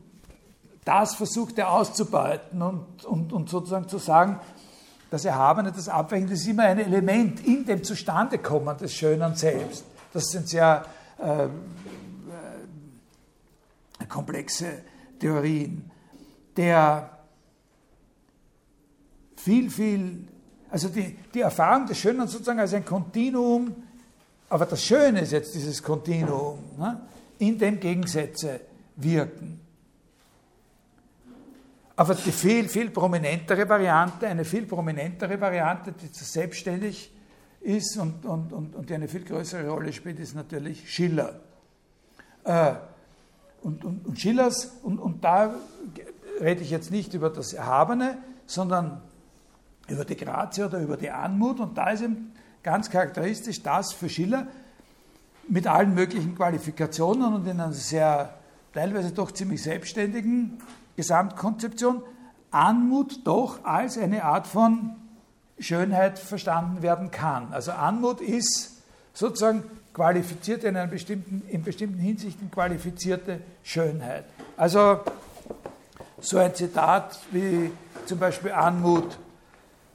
das versucht er auszubeuten und, und, und sozusagen zu sagen, das Erhabene, das Abweichende ist immer ein Element in dem Zustandekommen des Schönen selbst. Das sind sehr äh, äh komplexe Theorien. Der viel, viel, also die, die Erfahrung des Schönen sozusagen als ein Kontinuum, aber das Schöne ist jetzt dieses Kontinuum, ne, in dem Gegensätze wirken. Aber die viel, viel prominentere Variante, eine viel prominentere Variante, die selbstständig ist und, und, und, und die eine viel größere Rolle spielt, ist natürlich Schiller. Äh, und, und, und Schillers, und, und da rede ich jetzt nicht über das Erhabene, sondern über die Grazie oder über die Anmut. Und da ist eben ganz charakteristisch das für Schiller mit allen möglichen Qualifikationen und in einer sehr teilweise doch ziemlich selbstständigen Gesamtkonzeption Anmut doch als eine Art von Schönheit verstanden werden kann. Also Anmut ist sozusagen qualifiziert in, einer bestimmten, in bestimmten Hinsichten qualifizierte Schönheit. Also so ein Zitat wie zum Beispiel Anmut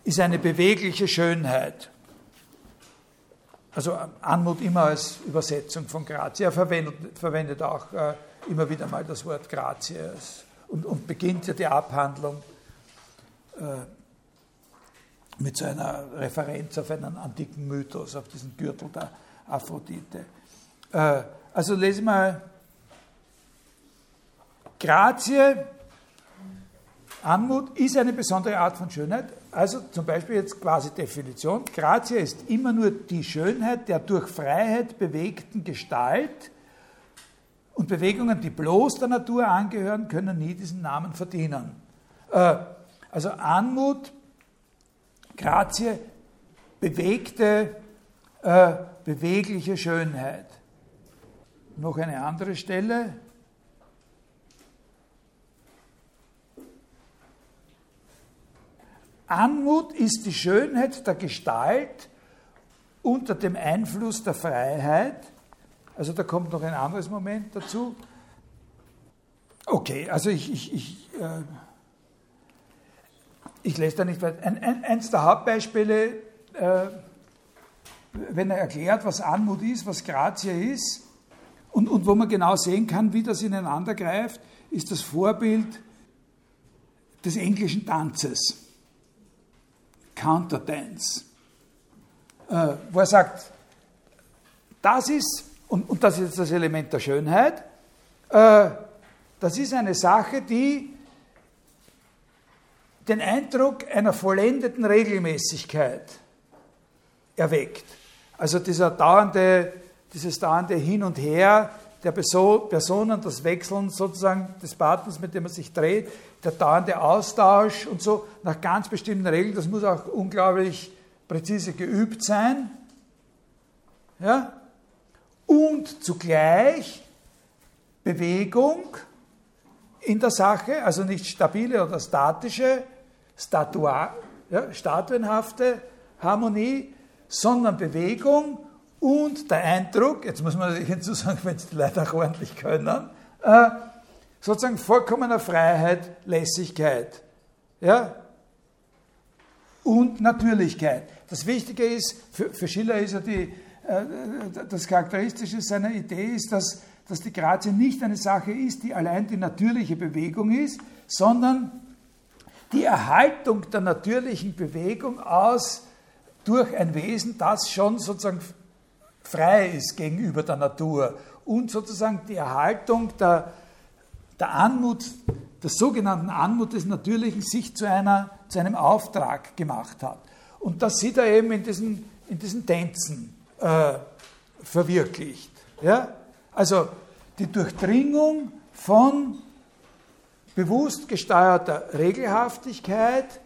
ist eine bewegliche Schönheit. Also Anmut immer als Übersetzung von Grazie. Er verwendet, verwendet auch äh, immer wieder mal das Wort Grazie und, und beginnt ja die Abhandlung äh, mit so einer Referenz auf einen antiken Mythos, auf diesen Gürtel der Aphrodite. Äh, also lese mal Grazie, Anmut ist eine besondere Art von Schönheit. Also zum Beispiel jetzt quasi Definition. Grazie ist immer nur die Schönheit der durch Freiheit bewegten Gestalt und Bewegungen, die bloß der Natur angehören, können nie diesen Namen verdienen. Äh, also Anmut, Grazie, bewegte, äh, bewegliche Schönheit. Noch eine andere Stelle. Anmut ist die Schönheit der Gestalt unter dem Einfluss der Freiheit. Also da kommt noch ein anderes Moment dazu. Okay, also ich, ich, ich, äh, ich lese da nicht weiter. Ein, ein, eins der Hauptbeispiele, äh, wenn er erklärt, was Anmut ist, was Grazie ist und, und wo man genau sehen kann, wie das ineinander greift, ist das Vorbild des englischen Tanzes. Counterdance, äh, wo er sagt, das ist, und, und das ist das Element der Schönheit, äh, das ist eine Sache, die den Eindruck einer vollendeten Regelmäßigkeit erweckt. Also dieser dauernde, dieses dauernde Hin und Her der Personen, das Wechseln sozusagen des Partners, mit dem man sich dreht, der dauernde Austausch und so nach ganz bestimmten Regeln, das muss auch unglaublich präzise geübt sein. Ja? Und zugleich Bewegung in der Sache, also nicht stabile oder statische, statua, ja, statuenhafte Harmonie, sondern Bewegung und der Eindruck, jetzt muss man natürlich hinzusagen, wenn es die Leute auch ordentlich können, äh, sozusagen vollkommener Freiheit, Lässigkeit ja? und Natürlichkeit. Das Wichtige ist, für, für Schiller ist ja die, das Charakteristische seiner Idee ist, dass, dass die Grazie nicht eine Sache ist, die allein die natürliche Bewegung ist, sondern die Erhaltung der natürlichen Bewegung aus durch ein Wesen, das schon sozusagen frei ist gegenüber der Natur und sozusagen die Erhaltung der, der Anmut, der sogenannten Anmut des Natürlichen sich zu, einer, zu einem Auftrag gemacht hat. Und das sieht er eben in diesen, in diesen Tänzen äh, verwirklicht. Ja? Also die Durchdringung von bewusst gesteuerter Regelhaftigkeit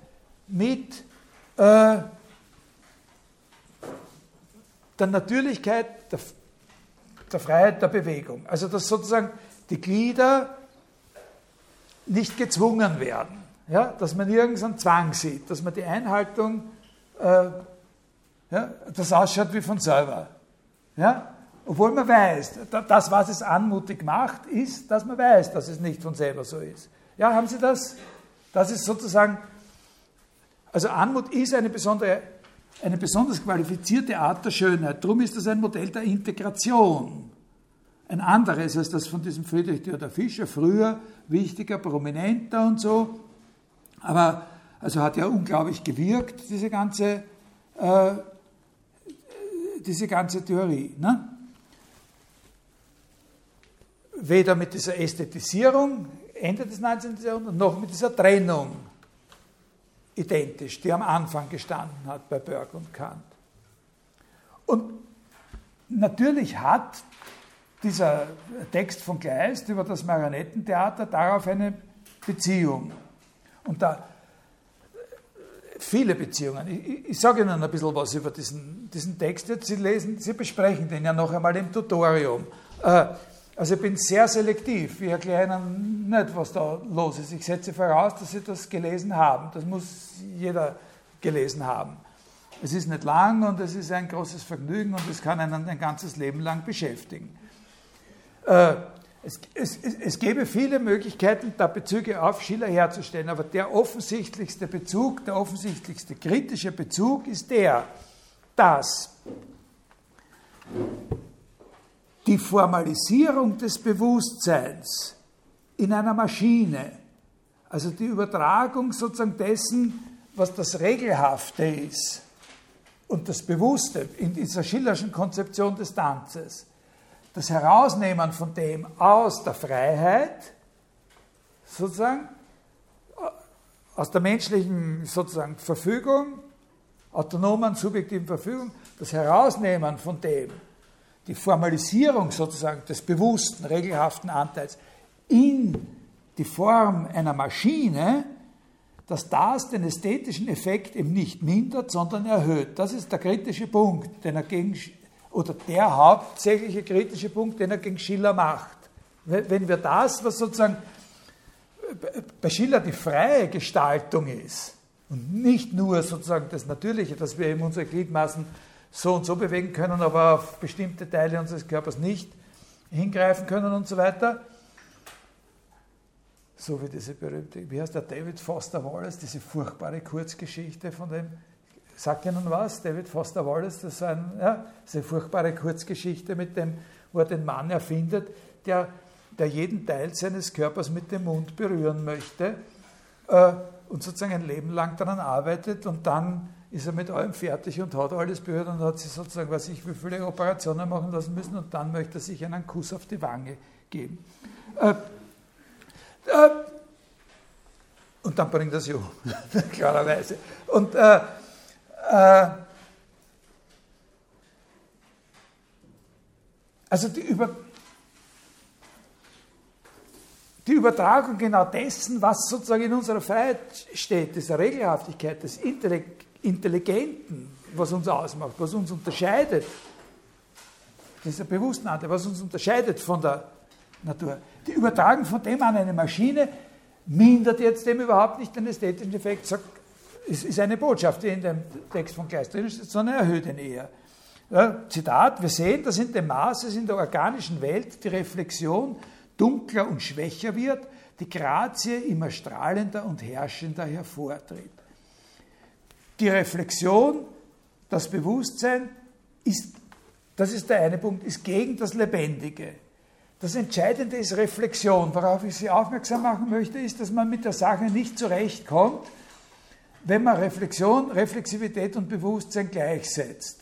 mit äh, der Natürlichkeit, der, der Freiheit der Bewegung. Also dass sozusagen die Glieder nicht gezwungen werden, ja, dass man irgendeinen Zwang sieht, dass man die Einhaltung, äh, ja, das ausschaut wie von selber. Ja? Obwohl man weiß, das, was es anmutig macht, ist, dass man weiß, dass es nicht von selber so ist. Ja, haben Sie das? Das ist sozusagen, also Anmut ist eine besondere, eine besonders qualifizierte Art der Schönheit. Darum ist das ein Modell der Integration. Ein anderes als das von diesem Friedrich Theodor Fischer, früher wichtiger, prominenter und so. Aber also hat ja unglaublich gewirkt, diese ganze, äh, diese ganze Theorie. Ne? Weder mit dieser Ästhetisierung Ende des 19. Jahrhunderts noch mit dieser Trennung identisch, die am Anfang gestanden hat bei Burke und Kant. Und natürlich hat dieser Text von Kleist über das Marionettentheater darauf eine Beziehung. Und da viele Beziehungen. Ich, ich sage Ihnen ein bisschen was über diesen, diesen Text jetzt. Sie lesen, Sie besprechen den ja noch einmal im Tutorium. Äh, also ich bin sehr selektiv. Ich erkläre Ihnen nicht, was da los ist. Ich setze voraus, dass Sie das gelesen haben. Das muss jeder gelesen haben. Es ist nicht lang und es ist ein großes Vergnügen und es kann einen ein ganzes Leben lang beschäftigen. Äh, es, es, es, gäbe viele Möglichkeiten, da Bezüge auf Schiller herzustellen, aber der offensichtlichste Bezug, der offensichtlichste kritische Bezug ist der, dass die Formalisierung des Bewusstseins in einer Maschine, also die Übertragung sozusagen dessen, was das Regelhafte ist und das Bewusste in dieser Schillerschen Konzeption des Tanzes, das Herausnehmen von dem aus der Freiheit, sozusagen, aus der menschlichen sozusagen Verfügung, autonomen, subjektiven Verfügung, das Herausnehmen von dem, die Formalisierung sozusagen des bewussten, regelhaften Anteils in die Form einer Maschine, dass das den ästhetischen Effekt eben nicht mindert, sondern erhöht. Das ist der kritische Punkt, den er gegen oder der hauptsächliche kritische Punkt, den er gegen Schiller macht. Wenn wir das, was sozusagen bei Schiller die freie Gestaltung ist und nicht nur sozusagen das Natürliche, dass wir eben unsere Gliedmaßen so und so bewegen können, aber auf bestimmte Teile unseres Körpers nicht hingreifen können und so weiter. So wie diese berühmte, wie heißt der David Foster Wallace, diese furchtbare Kurzgeschichte von dem Sagt Ihnen was? David Foster Wallace, das ist, ein, ja, eine furchtbare Kurzgeschichte, mit dem, wo er den Mann erfindet, der, der jeden Teil seines Körpers mit dem Mund berühren möchte äh, und sozusagen ein Leben lang daran arbeitet und dann ist er mit allem fertig und hat alles berührt und hat sich sozusagen, weiß ich, wie viele Operationen machen lassen müssen und dann möchte er sich einen Kuss auf die Wange geben. Äh, äh, und dann bringt er sie um, klarerweise. Und äh, also die, Über, die Übertragung genau dessen, was sozusagen in unserer Freiheit steht, dieser Regelhaftigkeit, des Intelligenten, was uns ausmacht, was uns unterscheidet, dieser bewussten Art, was uns unterscheidet von der Natur. Die Übertragung von dem an eine Maschine mindert jetzt dem überhaupt nicht den ästhetischen Effekt, sagt es ist eine Botschaft, die in dem Text von Kleist drin ist, sondern erhöht ihn eher. Ja, Zitat, wir sehen, dass in dem Maß es in der organischen Welt die Reflexion dunkler und schwächer wird, die Grazie immer strahlender und herrschender hervortritt. Die Reflexion, das Bewusstsein ist, das ist der eine Punkt, ist gegen das Lebendige. Das Entscheidende ist Reflexion. Worauf ich Sie aufmerksam machen möchte, ist, dass man mit der Sache nicht zurechtkommt, wenn man Reflexion, Reflexivität und Bewusstsein gleichsetzt.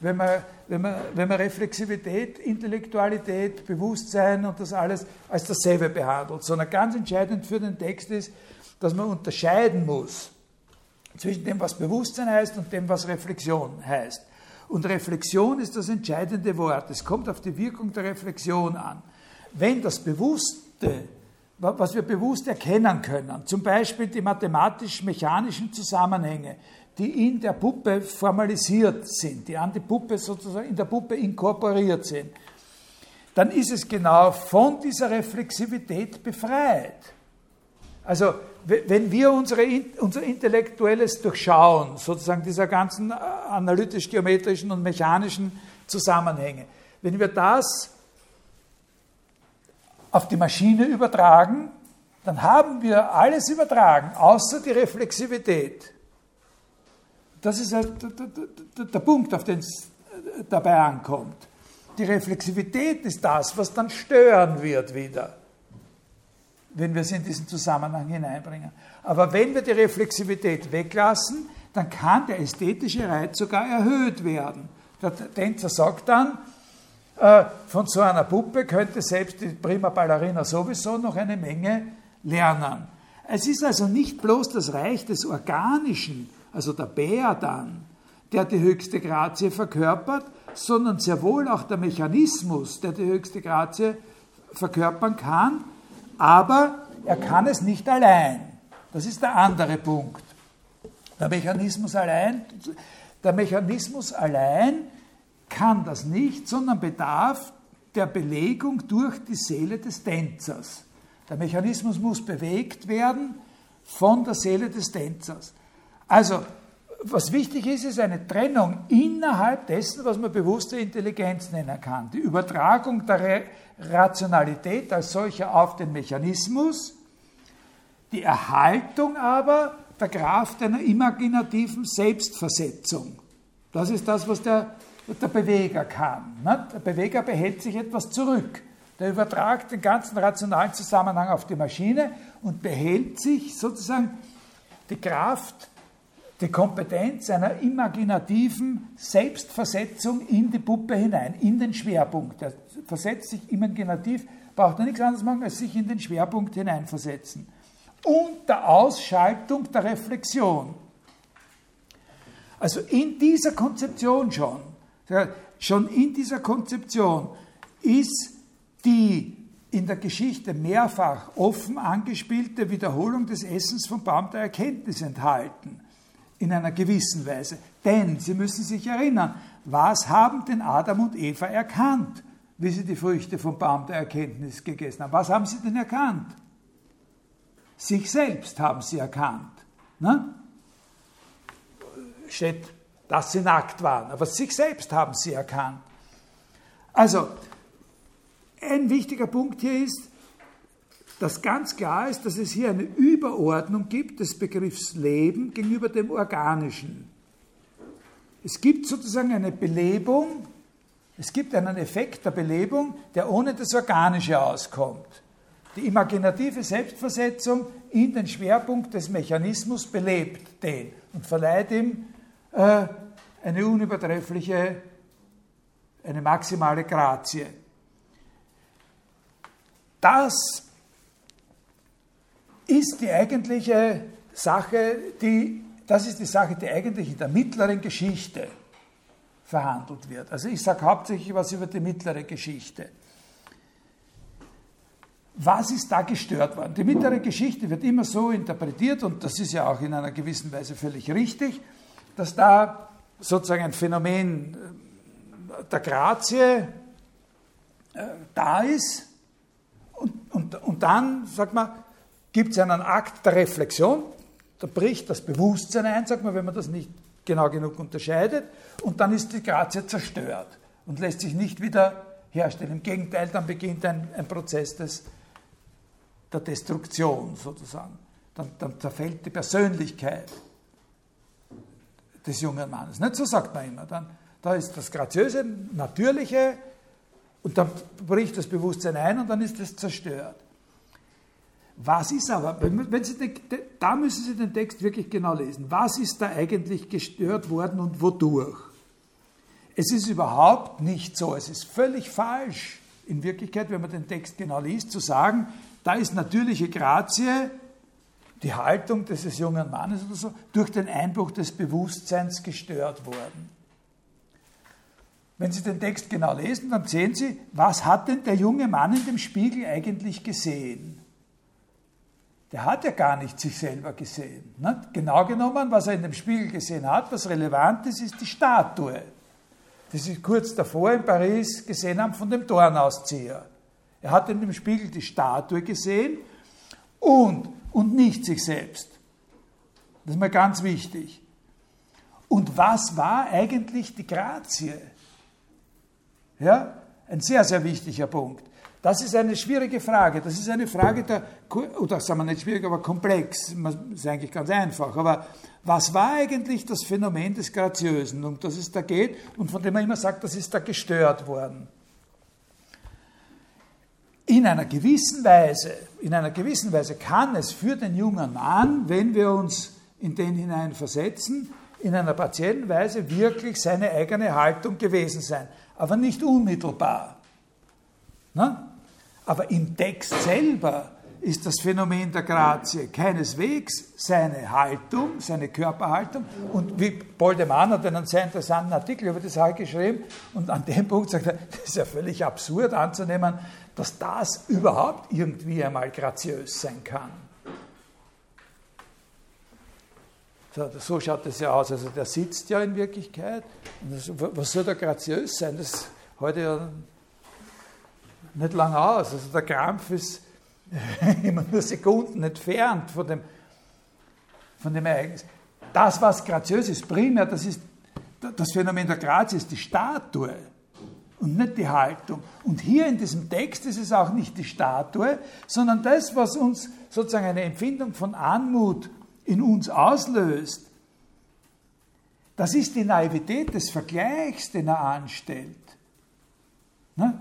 Wenn man, wenn, man, wenn man Reflexivität, Intellektualität, Bewusstsein und das alles als dasselbe behandelt, sondern ganz entscheidend für den Text ist, dass man unterscheiden muss zwischen dem, was Bewusstsein heißt und dem, was Reflexion heißt. Und Reflexion ist das entscheidende Wort. Es kommt auf die Wirkung der Reflexion an. Wenn das Bewusste was wir bewusst erkennen können. Zum Beispiel die mathematisch-mechanischen Zusammenhänge, die in der Puppe formalisiert sind, die an die Puppe sozusagen in der Puppe inkorporiert sind. Dann ist es genau von dieser Reflexivität befreit. Also wenn wir unsere, unser Intellektuelles durchschauen, sozusagen dieser ganzen äh, analytisch-geometrischen und mechanischen Zusammenhänge, wenn wir das auf die Maschine übertragen, dann haben wir alles übertragen, außer die Reflexivität. Das ist halt der Punkt, auf den es dabei ankommt. Die Reflexivität ist das, was dann stören wird wieder, wenn wir es in diesen Zusammenhang hineinbringen. Aber wenn wir die Reflexivität weglassen, dann kann der ästhetische Reiz sogar erhöht werden. Der Tänzer sagt dann, äh, von so einer Puppe könnte selbst die Prima Ballerina sowieso noch eine Menge lernen. Es ist also nicht bloß das Reich des Organischen, also der Bär dann, der die höchste Grazie verkörpert, sondern sehr wohl auch der Mechanismus, der die höchste Grazie verkörpern kann, aber er kann es nicht allein. Das ist der andere Punkt. Der Mechanismus allein, der Mechanismus allein kann das nicht, sondern bedarf der Belegung durch die Seele des Tänzers. Der Mechanismus muss bewegt werden von der Seele des Tänzers. Also, was wichtig ist, ist eine Trennung innerhalb dessen, was man bewusste Intelligenz nennen kann. Die Übertragung der Rationalität als solcher auf den Mechanismus, die Erhaltung aber der Kraft einer imaginativen Selbstversetzung. Das ist das, was der, der Beweger kann. Ne? Der Beweger behält sich etwas zurück. Der übertragt den ganzen rationalen Zusammenhang auf die Maschine und behält sich sozusagen die Kraft, die Kompetenz einer imaginativen Selbstversetzung in die Puppe hinein, in den Schwerpunkt. Er versetzt sich imaginativ, braucht er nichts anderes machen, als sich in den Schwerpunkt hineinversetzen. Und der Ausschaltung der Reflexion. Also in dieser Konzeption schon, schon in dieser Konzeption ist die in der Geschichte mehrfach offen angespielte Wiederholung des Essens vom Baum der Erkenntnis enthalten, in einer gewissen Weise. Denn Sie müssen sich erinnern, was haben denn Adam und Eva erkannt, wie sie die Früchte vom Baum der Erkenntnis gegessen haben? Was haben sie denn erkannt? Sich selbst haben sie erkannt. Ne? Dass sie nackt waren, aber sich selbst haben sie erkannt. Also, ein wichtiger Punkt hier ist, dass ganz klar ist, dass es hier eine Überordnung gibt des Begriffs Leben gegenüber dem Organischen. Es gibt sozusagen eine Belebung, es gibt einen Effekt der Belebung, der ohne das Organische auskommt. Die imaginative Selbstversetzung in den Schwerpunkt des Mechanismus belebt den und verleiht ihm eine unübertreffliche, eine maximale Grazie. Das ist die eigentliche Sache, die, das ist die Sache, die eigentlich in der mittleren Geschichte verhandelt wird. Also ich sage hauptsächlich was über die mittlere Geschichte. Was ist da gestört worden? Die mittlere Geschichte wird immer so interpretiert, und das ist ja auch in einer gewissen Weise völlig richtig, dass da sozusagen ein Phänomen der Grazie äh, da ist, und, und, und dann, sagt man, gibt es einen Akt der Reflexion, da bricht das Bewusstsein ein, sagt man, wenn man das nicht genau genug unterscheidet, und dann ist die Grazie zerstört und lässt sich nicht wieder herstellen. Im Gegenteil, dann beginnt ein, ein Prozess des, der Destruktion sozusagen. Dann, dann zerfällt die Persönlichkeit des jungen Mannes. Nicht so sagt man immer. Dann, da ist das Graziöse, Natürliche, und dann bricht das Bewusstsein ein und dann ist es zerstört. Was ist aber, wenn Sie den, da müssen Sie den Text wirklich genau lesen. Was ist da eigentlich gestört worden und wodurch? Es ist überhaupt nicht so, es ist völlig falsch, in Wirklichkeit, wenn man den Text genau liest, zu sagen, da ist natürliche Grazie, die Haltung dieses jungen Mannes oder so, durch den Einbruch des Bewusstseins gestört worden. Wenn Sie den Text genau lesen, dann sehen Sie, was hat denn der junge Mann in dem Spiegel eigentlich gesehen? Der hat ja gar nicht sich selber gesehen. Ne? Genau genommen, was er in dem Spiegel gesehen hat, was relevant ist, ist die Statue, die Sie kurz davor in Paris gesehen haben von dem Dornauszieher. Er hat in dem Spiegel die Statue gesehen und und nicht sich selbst. Das ist mal ganz wichtig. Und was war eigentlich die Grazie? Ja, ein sehr, sehr wichtiger Punkt. Das ist eine schwierige Frage. Das ist eine Frage der, oder sagen wir nicht schwierig, aber komplex. Das ist eigentlich ganz einfach. Aber was war eigentlich das Phänomen des Graziösen, um das es da geht und von dem man immer sagt, das ist da gestört worden? In einer gewissen Weise, in einer gewissen Weise kann es für den jungen Mann, wenn wir uns in den hinein versetzen, in einer partiellen Weise wirklich seine eigene Haltung gewesen sein, aber nicht unmittelbar. Na? Aber im Text selber ist das Phänomen der Grazie keineswegs seine Haltung, seine Körperhaltung. Und wie Boldemann hat einen sehr interessanten Artikel über die Sache geschrieben und an dem Punkt sagt er, das ist ja völlig absurd anzunehmen, dass das überhaupt irgendwie einmal graziös sein kann. So schaut es ja aus. Also der sitzt ja in Wirklichkeit. Das, was soll da graziös sein? Das heute ja nicht lange aus. Also der Krampf ist immer nur Sekunden entfernt von dem, von dem Ereignis. Das, was graziös ist, primär, das ist das Phänomen der Grazie, ist die Statue und nicht die Haltung. Und hier in diesem Text ist es auch nicht die Statue, sondern das, was uns sozusagen eine Empfindung von Anmut in uns auslöst. Das ist die Naivität des Vergleichs, den er anstellt.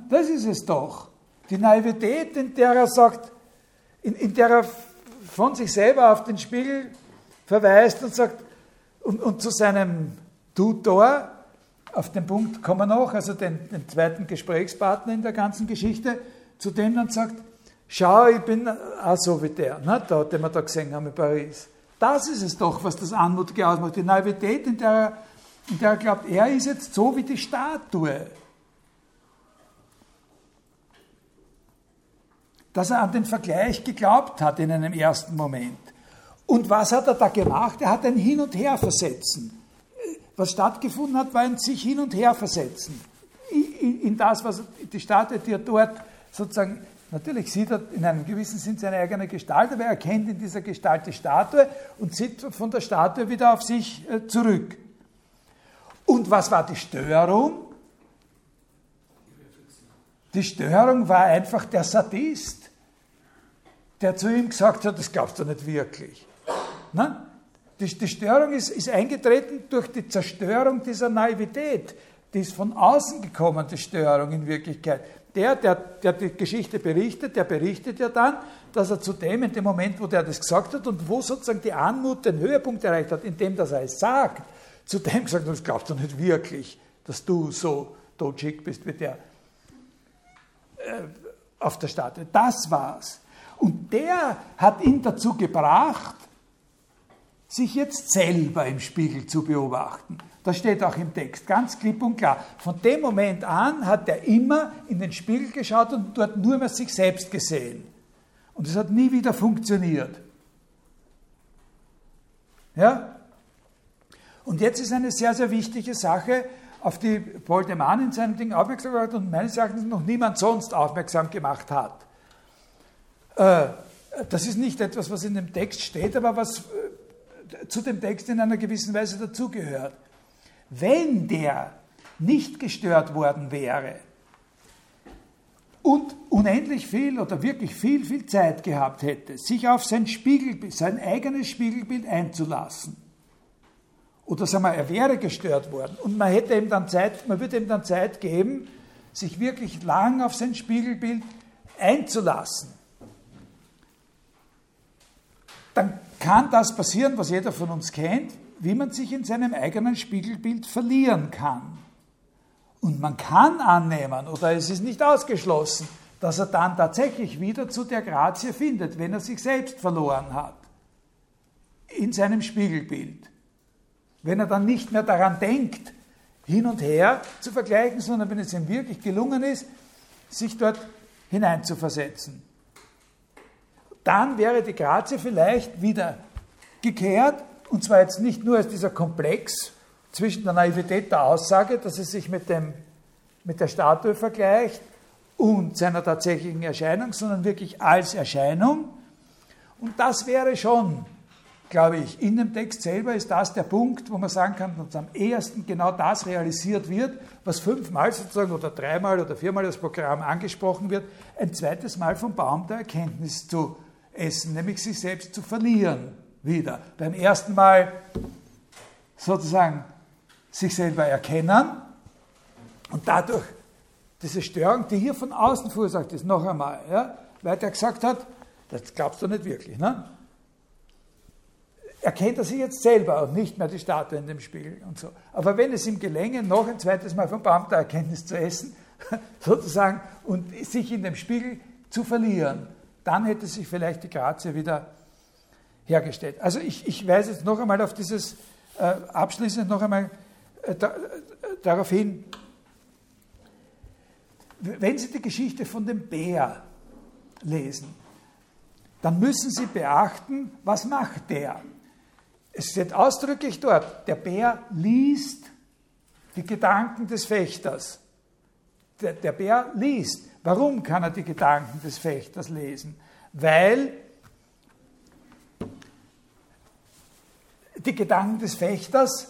Das ist es doch. Die Naivität, in der er sagt, in, in der er von sich selber auf den Spiegel verweist und sagt, und, und zu seinem Tutor, auf den Punkt kommen wir noch, also den, den zweiten Gesprächspartner in der ganzen Geschichte, zu dem dann sagt, schau, ich bin auch so wie der, ne, da, den wir da gesehen haben in Paris. Das ist es doch, was das Anmutige ausmacht, die Naivität, in der, in der er glaubt, er ist jetzt so wie die Statue. Dass er an den Vergleich geglaubt hat in einem ersten Moment. Und was hat er da gemacht? Er hat ein Hin- und Herversetzen. Was stattgefunden hat, war ein sich hin und her versetzen. In das, was die Statue, die er dort sozusagen, natürlich sieht er in einem gewissen Sinn seine eigene Gestalt, aber er erkennt in dieser Gestalt die Statue und sieht von der Statue wieder auf sich äh, zurück. Und was war die Störung? Die Störung war einfach der Sadist der zu ihm gesagt hat, das glaubst du nicht wirklich. Nein? Die, die Störung ist, ist eingetreten durch die Zerstörung dieser Naivität. Die ist von außen gekommen, die Störung in Wirklichkeit. Der, der, der die Geschichte berichtet, der berichtet ja dann, dass er zu dem, in dem Moment, wo der das gesagt hat und wo sozusagen die Anmut den Höhepunkt erreicht hat, in dem, dass er es sagt, zu dem gesagt hat, das glaubst du nicht wirklich, dass du so totschick bist wie der äh, auf der Statue. Das war's. Und der hat ihn dazu gebracht, sich jetzt selber im Spiegel zu beobachten. Das steht auch im Text, ganz klipp und klar. Von dem Moment an hat er immer in den Spiegel geschaut und dort nur mehr sich selbst gesehen. Und es hat nie wieder funktioniert. Ja? Und jetzt ist eine sehr, sehr wichtige Sache, auf die Paul de Man in seinem Ding aufmerksam gemacht hat und meines Erachtens noch niemand sonst aufmerksam gemacht hat. Äh, das ist nicht etwas, was in dem Text steht, aber was äh, zu dem Text in einer gewissen Weise dazugehört. Wenn der nicht gestört worden wäre und unendlich viel oder wirklich viel, viel Zeit gehabt hätte, sich auf sein Spiegelbild, sein eigenes Spiegelbild einzulassen, oder sagen wir, er wäre gestört worden und man hätte ihm dann Zeit, man würde ihm dann Zeit geben, sich wirklich lang auf sein Spiegelbild einzulassen, dann kann das passieren, was jeder von uns kennt, wie man sich in seinem eigenen Spiegelbild verlieren kann. Und man kann annehmen, oder es ist nicht ausgeschlossen, dass er dann tatsächlich wieder zu der Grazie findet, wenn er sich selbst verloren hat. In seinem Spiegelbild. Wenn er dann nicht mehr daran denkt, hin und her zu vergleichen, sondern wenn es ihm wirklich gelungen ist, sich dort hineinzuversetzen dann wäre die Grazie vielleicht wieder gekehrt, und zwar jetzt nicht nur als dieser Komplex zwischen der Naivität der Aussage, dass es sich mit, dem, mit der Statue vergleicht und seiner tatsächlichen Erscheinung, sondern wirklich als Erscheinung. Und das wäre schon, glaube ich, in dem Text selber ist das der Punkt, wo man sagen kann, dass am ehesten genau das realisiert wird, was fünfmal sozusagen oder dreimal oder viermal das Programm angesprochen wird, ein zweites Mal vom Baum der Erkenntnis zu essen, nämlich sich selbst zu verlieren wieder. Beim ersten Mal sozusagen sich selber erkennen und dadurch diese Störung, die hier von außen verursacht ist, noch einmal, ja, weil der gesagt hat, das glaubst du nicht wirklich, ne? erkennt er sich jetzt selber und nicht mehr die Statue in dem Spiegel und so. Aber wenn es ihm gelänge, noch ein zweites Mal vom Baum Erkenntnis zu essen, sozusagen, und sich in dem Spiegel zu verlieren, dann hätte sich vielleicht die Grazie wieder hergestellt. Also ich, ich weise jetzt noch einmal auf dieses, äh, abschließend noch einmal äh, da, äh, darauf hin, wenn Sie die Geschichte von dem Bär lesen, dann müssen Sie beachten, was macht der? Es steht ausdrücklich dort, der Bär liest die Gedanken des Fechters. Der, der Bär liest. Warum kann er die Gedanken des Fechters lesen? Weil die Gedanken des Fechters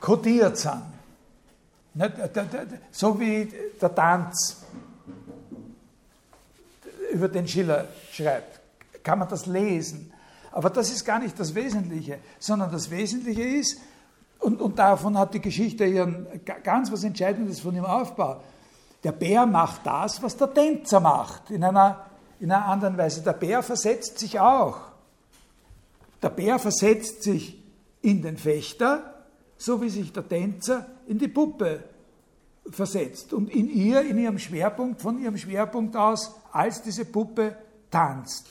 kodiert sind. So wie der Tanz über den Schiller schreibt, kann man das lesen. Aber das ist gar nicht das Wesentliche, sondern das Wesentliche ist, und, und davon hat die Geschichte ihren, ganz was Entscheidendes von ihrem Aufbau. Der Bär macht das, was der Tänzer macht, in einer, in einer anderen Weise. Der Bär versetzt sich auch. Der Bär versetzt sich in den Fechter, so wie sich der Tänzer in die Puppe versetzt und in ihr, in ihrem Schwerpunkt, von ihrem Schwerpunkt aus, als diese Puppe tanzt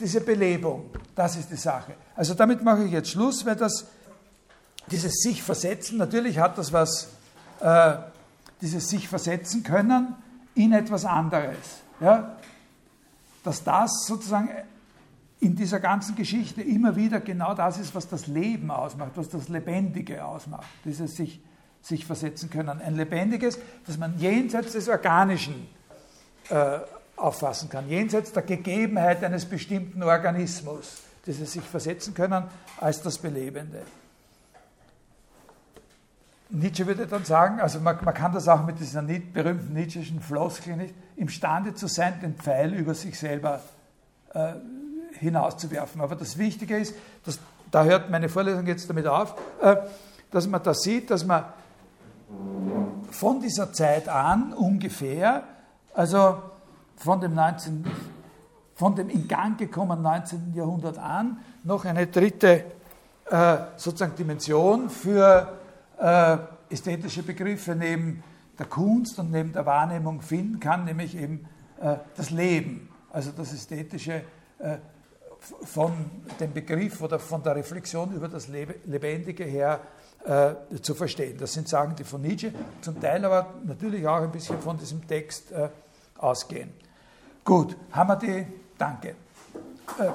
diese Belebung, das ist die Sache. Also damit mache ich jetzt Schluss, weil das, dieses sich versetzen, natürlich hat das was, äh, dieses sich versetzen können in etwas anderes. Ja? Dass das sozusagen in dieser ganzen Geschichte immer wieder genau das ist, was das Leben ausmacht, was das Lebendige ausmacht, dieses sich, sich versetzen können. Ein lebendiges, das man jenseits des Organischen äh, auffassen kann, jenseits der Gegebenheit eines bestimmten Organismus, sie sich versetzen können als das Belebende. Nietzsche würde dann sagen, also man, man kann das auch mit dieser berühmten Nietzscheschen Floskel nicht, imstande zu sein, den Pfeil über sich selber äh, hinauszuwerfen. Aber das Wichtige ist, dass, da hört meine Vorlesung jetzt damit auf, äh, dass man da sieht, dass man von dieser Zeit an ungefähr, also von dem, 19, von dem in Gang gekommenen 19. Jahrhundert an noch eine dritte äh, sozusagen Dimension für äh, ästhetische Begriffe neben der Kunst und neben der Wahrnehmung finden kann, nämlich eben äh, das Leben, also das Ästhetische äh, von dem Begriff oder von der Reflexion über das Lebendige her äh, zu verstehen. Das sind Sagen, die von Nietzsche, zum Teil aber natürlich auch ein bisschen von diesem Text äh, ausgehen. Gut, haben wir die? Danke. Äh,